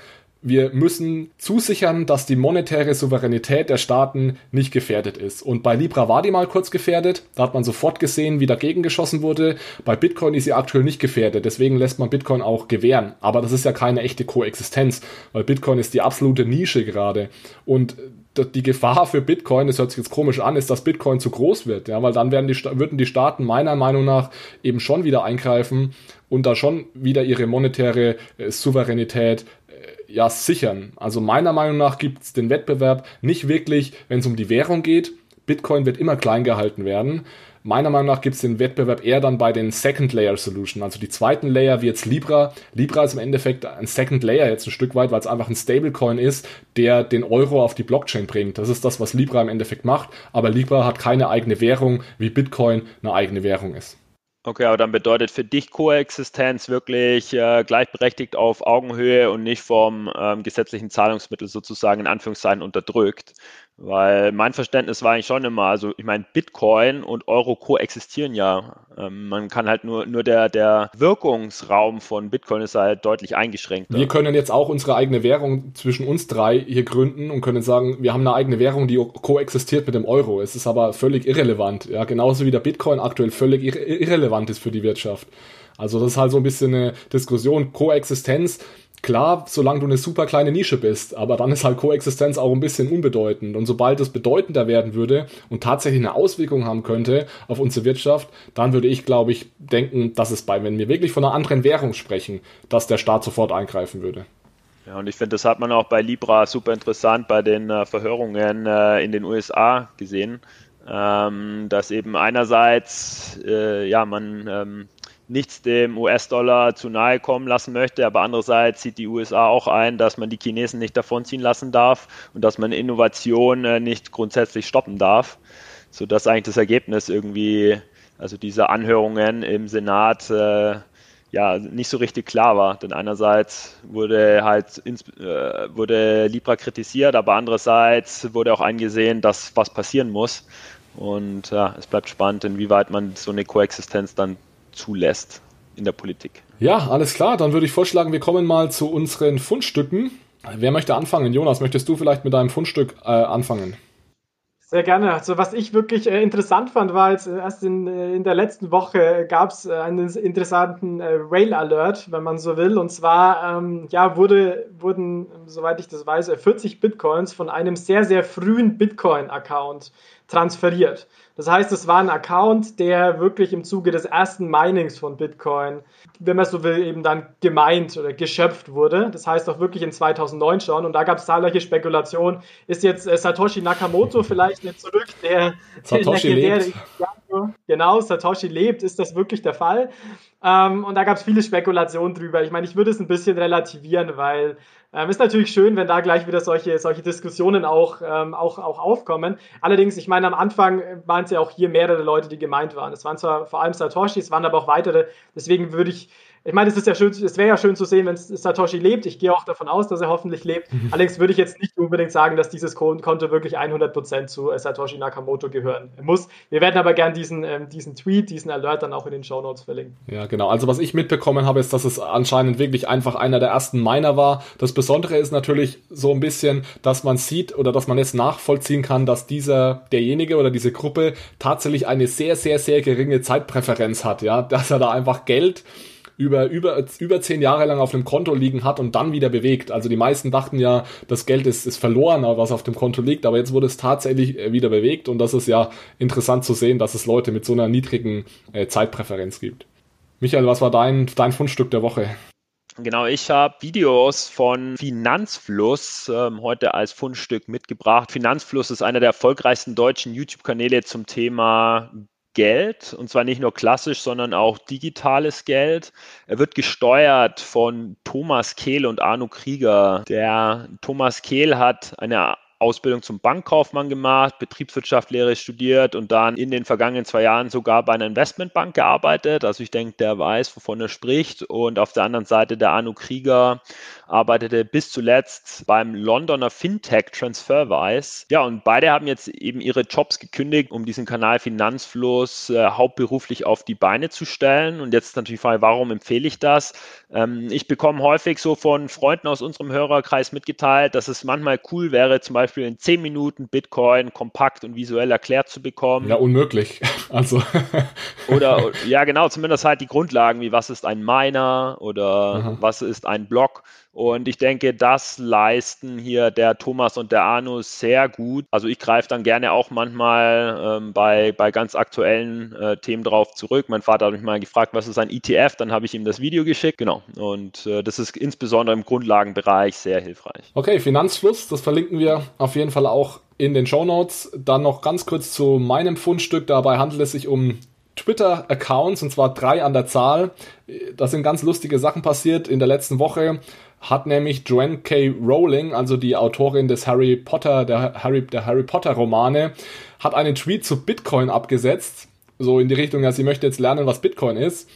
wir müssen zusichern, dass die monetäre Souveränität der Staaten nicht gefährdet ist. Und bei Libra war die mal kurz gefährdet. Da hat man sofort gesehen, wie dagegen geschossen wurde. Bei Bitcoin ist sie aktuell nicht gefährdet. Deswegen lässt man Bitcoin auch gewähren. Aber das ist ja keine echte Koexistenz, weil Bitcoin ist die absolute Nische gerade. Und die Gefahr für Bitcoin, das hört sich jetzt komisch an, ist, dass Bitcoin zu groß wird, ja, weil dann werden die, würden die Staaten meiner Meinung nach eben schon wieder eingreifen und da schon wieder ihre monetäre äh, Souveränität ja sichern. Also meiner Meinung nach gibt es den Wettbewerb nicht wirklich, wenn es um die Währung geht. Bitcoin wird immer klein gehalten werden. Meiner Meinung nach gibt es den Wettbewerb eher dann bei den Second Layer Solution, also die zweiten Layer wie jetzt Libra. Libra ist im Endeffekt ein Second Layer jetzt ein Stück weit, weil es einfach ein Stablecoin ist, der den Euro auf die Blockchain bringt. Das ist das, was Libra im Endeffekt macht. Aber Libra hat keine eigene Währung, wie Bitcoin eine eigene Währung ist. Okay, aber dann bedeutet für dich Koexistenz wirklich äh, gleichberechtigt auf Augenhöhe und nicht vom ähm, gesetzlichen Zahlungsmittel sozusagen in Anführungszeichen unterdrückt. Weil mein Verständnis war eigentlich schon immer, also ich meine, Bitcoin und Euro koexistieren ja. Ähm, man kann halt nur, nur der, der Wirkungsraum von Bitcoin ist halt deutlich eingeschränkt. Wir können jetzt auch unsere eigene Währung zwischen uns drei hier gründen und können sagen, wir haben eine eigene Währung, die koexistiert mit dem Euro. Es ist aber völlig irrelevant. Ja, genauso wie der Bitcoin aktuell völlig irre irrelevant ist für die Wirtschaft. Also das ist halt so ein bisschen eine Diskussion. Koexistenz Klar, solange du eine super kleine Nische bist, aber dann ist halt Koexistenz auch ein bisschen unbedeutend. Und sobald es bedeutender werden würde und tatsächlich eine Auswirkung haben könnte auf unsere Wirtschaft, dann würde ich, glaube ich, denken, dass es bei, wenn wir wirklich von einer anderen Währung sprechen, dass der Staat sofort eingreifen würde. Ja, und ich finde, das hat man auch bei Libra super interessant bei den äh, Verhörungen äh, in den USA gesehen, ähm, dass eben einerseits, äh, ja, man ähm, nichts dem US-Dollar zu nahe kommen lassen möchte, aber andererseits sieht die USA auch ein, dass man die Chinesen nicht davonziehen lassen darf und dass man Innovation äh, nicht grundsätzlich stoppen darf, sodass eigentlich das Ergebnis irgendwie, also diese Anhörungen im Senat, äh, ja, nicht so richtig klar war. Denn einerseits wurde halt äh, wurde Libra kritisiert, aber andererseits wurde auch eingesehen, dass was passieren muss. Und ja, es bleibt spannend, inwieweit man so eine Koexistenz dann zulässt in der Politik. Ja, alles klar. Dann würde ich vorschlagen, wir kommen mal zu unseren Fundstücken. Wer möchte anfangen? Jonas, möchtest du vielleicht mit deinem Fundstück äh, anfangen? Sehr gerne. Also was ich wirklich äh, interessant fand, war jetzt äh, erst in, äh, in der letzten Woche gab es äh, einen interessanten äh, Rail Alert, wenn man so will. Und zwar ähm, ja, wurde, wurden, soweit ich das weiß, 40 Bitcoins von einem sehr, sehr frühen Bitcoin-Account transferiert. Das heißt, es war ein Account, der wirklich im Zuge des ersten Minings von Bitcoin, wenn man so will, eben dann gemeint oder geschöpft wurde. Das heißt auch wirklich in 2009 schon. Und da gab es zahlreiche Spekulationen. Ist jetzt äh, Satoshi Nakamoto vielleicht nicht zurück, der Satoshi lebt. Genau, Satoshi lebt. Ist das wirklich der Fall? Ähm, und da gab es viele Spekulationen drüber. Ich meine, ich würde es ein bisschen relativieren, weil ähm, ist natürlich schön, wenn da gleich wieder solche, solche Diskussionen auch, ähm, auch, auch aufkommen. Allerdings, ich meine, am Anfang waren es ja auch hier mehrere Leute, die gemeint waren. Es waren zwar vor allem Satoshi, es waren aber auch weitere. Deswegen würde ich ich meine, es ist ja schön, es wäre ja schön zu sehen, wenn Satoshi lebt. Ich gehe auch davon aus, dass er hoffentlich lebt. Mhm. Allerdings würde ich jetzt nicht unbedingt sagen, dass dieses Konto wirklich 100% zu äh, Satoshi Nakamoto gehören muss. Wir werden aber gern diesen, ähm, diesen Tweet, diesen Alert dann auch in den Show Notes verlinken. Ja, genau. Also was ich mitbekommen habe, ist, dass es anscheinend wirklich einfach einer der ersten Miner war. Das Besondere ist natürlich so ein bisschen, dass man sieht oder dass man jetzt nachvollziehen kann, dass dieser, derjenige oder diese Gruppe tatsächlich eine sehr, sehr, sehr geringe Zeitpräferenz hat. Ja, dass er da einfach Geld über, über, über zehn Jahre lang auf dem Konto liegen hat und dann wieder bewegt. Also die meisten dachten ja, das Geld ist, ist verloren, was auf dem Konto liegt, aber jetzt wurde es tatsächlich äh, wieder bewegt und das ist ja interessant zu sehen, dass es Leute mit so einer niedrigen äh, Zeitpräferenz gibt. Michael, was war dein, dein Fundstück der Woche? Genau, ich habe Videos von Finanzfluss ähm, heute als Fundstück mitgebracht. Finanzfluss ist einer der erfolgreichsten deutschen YouTube-Kanäle zum Thema Geld, und zwar nicht nur klassisch, sondern auch digitales Geld. Er wird gesteuert von Thomas Kehl und Arno Krieger. Der Thomas Kehl hat eine Ausbildung zum Bankkaufmann gemacht, Betriebswirtschaftslehre studiert und dann in den vergangenen zwei Jahren sogar bei einer Investmentbank gearbeitet. Also ich denke, der weiß, wovon er spricht. Und auf der anderen Seite der Arno Krieger arbeitete bis zuletzt beim Londoner Fintech Transferwise. Ja, und beide haben jetzt eben ihre Jobs gekündigt, um diesen Kanal Finanzfluss äh, hauptberuflich auf die Beine zu stellen. Und jetzt natürlich die Frage, warum empfehle ich das? Ähm, ich bekomme häufig so von Freunden aus unserem Hörerkreis mitgeteilt, dass es manchmal cool wäre, zum Beispiel in 10 Minuten Bitcoin kompakt und visuell erklärt zu bekommen. Ja, unmöglich. Also. oder, ja, genau, zumindest halt die Grundlagen, wie was ist ein Miner oder Aha. was ist ein Block. Und ich denke, das leisten hier der Thomas und der Arno sehr gut. Also ich greife dann gerne auch manchmal ähm, bei, bei ganz aktuellen äh, Themen drauf zurück. Mein Vater hat mich mal gefragt, was ist ein ETF? Dann habe ich ihm das Video geschickt. Genau. Und äh, das ist insbesondere im Grundlagenbereich sehr hilfreich. Okay, Finanzfluss, das verlinken wir auf jeden Fall auch in den Show Notes. Dann noch ganz kurz zu meinem Fundstück. Dabei handelt es sich um Twitter-Accounts, und zwar drei an der Zahl. Da sind ganz lustige Sachen passiert. In der letzten Woche hat nämlich Joanne K. Rowling, also die Autorin des Harry Potter, der Harry, der Harry Potter Romane, hat einen Tweet zu Bitcoin abgesetzt. So in die Richtung, ja, sie möchte jetzt lernen, was Bitcoin ist.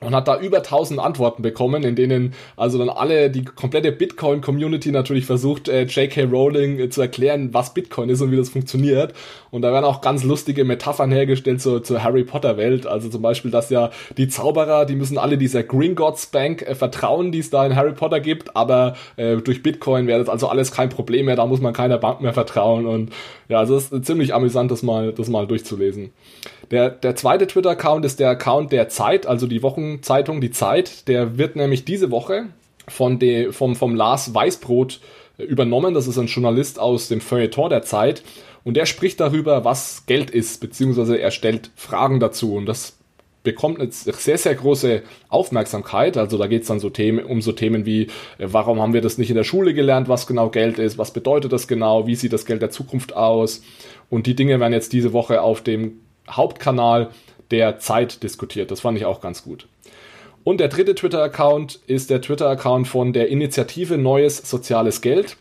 Und hat da über 1000 Antworten bekommen, in denen also dann alle, die komplette Bitcoin-Community natürlich versucht, äh, J.K. Rowling äh, zu erklären, was Bitcoin ist und wie das funktioniert. Und da werden auch ganz lustige Metaphern hergestellt zur, zur Harry Potter-Welt. Also zum Beispiel, dass ja die Zauberer, die müssen alle dieser Gringotts Bank äh, vertrauen, die es da in Harry Potter gibt, aber äh, durch Bitcoin wäre das also alles kein Problem mehr, da muss man keiner Bank mehr vertrauen. Und ja, also es ist ziemlich amüsant, das mal, das mal durchzulesen. Der, der zweite Twitter-Account ist der Account der Zeit, also die Wochenzeitung Die Zeit. Der wird nämlich diese Woche von de, vom, vom Lars Weißbrot äh, übernommen. Das ist ein Journalist aus dem Feuilleton der Zeit. Und der spricht darüber, was Geld ist, beziehungsweise er stellt Fragen dazu. Und das bekommt eine sehr, sehr große Aufmerksamkeit. Also da geht es dann so Themen, um so Themen wie, äh, warum haben wir das nicht in der Schule gelernt, was genau Geld ist, was bedeutet das genau, wie sieht das Geld der Zukunft aus. Und die Dinge werden jetzt diese Woche auf dem Hauptkanal der Zeit diskutiert. Das fand ich auch ganz gut. Und der dritte Twitter-Account ist der Twitter-Account von der Initiative Neues Soziales Geld.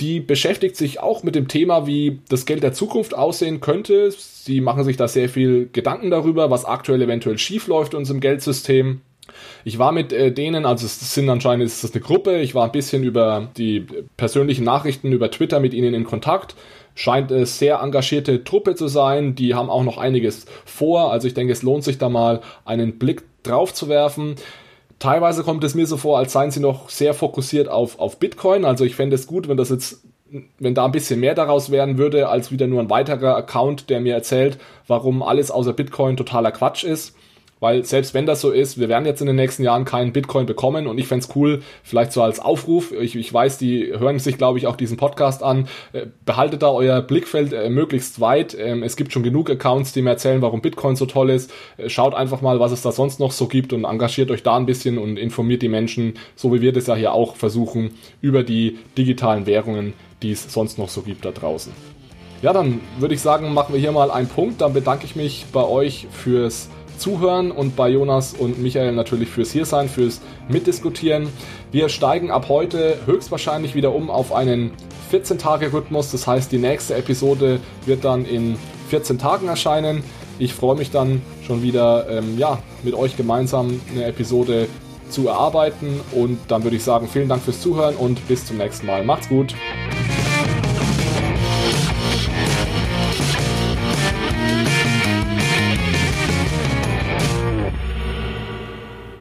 Die beschäftigt sich auch mit dem Thema, wie das Geld der Zukunft aussehen könnte. Sie machen sich da sehr viel Gedanken darüber, was aktuell eventuell schiefläuft in unserem Geldsystem. Ich war mit äh, denen, also es sind anscheinend ist das eine Gruppe, ich war ein bisschen über die persönlichen Nachrichten über Twitter mit ihnen in Kontakt scheint es sehr engagierte Truppe zu sein. Die haben auch noch einiges vor. Also ich denke, es lohnt sich da mal einen Blick drauf zu werfen. Teilweise kommt es mir so vor, als seien sie noch sehr fokussiert auf, auf Bitcoin. Also ich fände es gut, wenn das jetzt, wenn da ein bisschen mehr daraus werden würde, als wieder nur ein weiterer Account, der mir erzählt, warum alles außer Bitcoin totaler Quatsch ist. Weil selbst wenn das so ist, wir werden jetzt in den nächsten Jahren keinen Bitcoin bekommen und ich fände cool, vielleicht so als Aufruf, ich, ich weiß, die hören sich, glaube ich, auch diesen Podcast an, äh, behaltet da euer Blickfeld äh, möglichst weit. Ähm, es gibt schon genug Accounts, die mir erzählen, warum Bitcoin so toll ist. Äh, schaut einfach mal, was es da sonst noch so gibt und engagiert euch da ein bisschen und informiert die Menschen, so wie wir das ja hier auch versuchen, über die digitalen Währungen, die es sonst noch so gibt da draußen. Ja, dann würde ich sagen, machen wir hier mal einen Punkt. Dann bedanke ich mich bei euch fürs Zuhören und bei Jonas und Michael natürlich fürs Hiersein, fürs Mitdiskutieren. Wir steigen ab heute höchstwahrscheinlich wieder um auf einen 14-Tage-Rhythmus. Das heißt, die nächste Episode wird dann in 14 Tagen erscheinen. Ich freue mich dann schon wieder ähm, ja, mit euch gemeinsam eine Episode zu erarbeiten. Und dann würde ich sagen, vielen Dank fürs Zuhören und bis zum nächsten Mal. Macht's gut!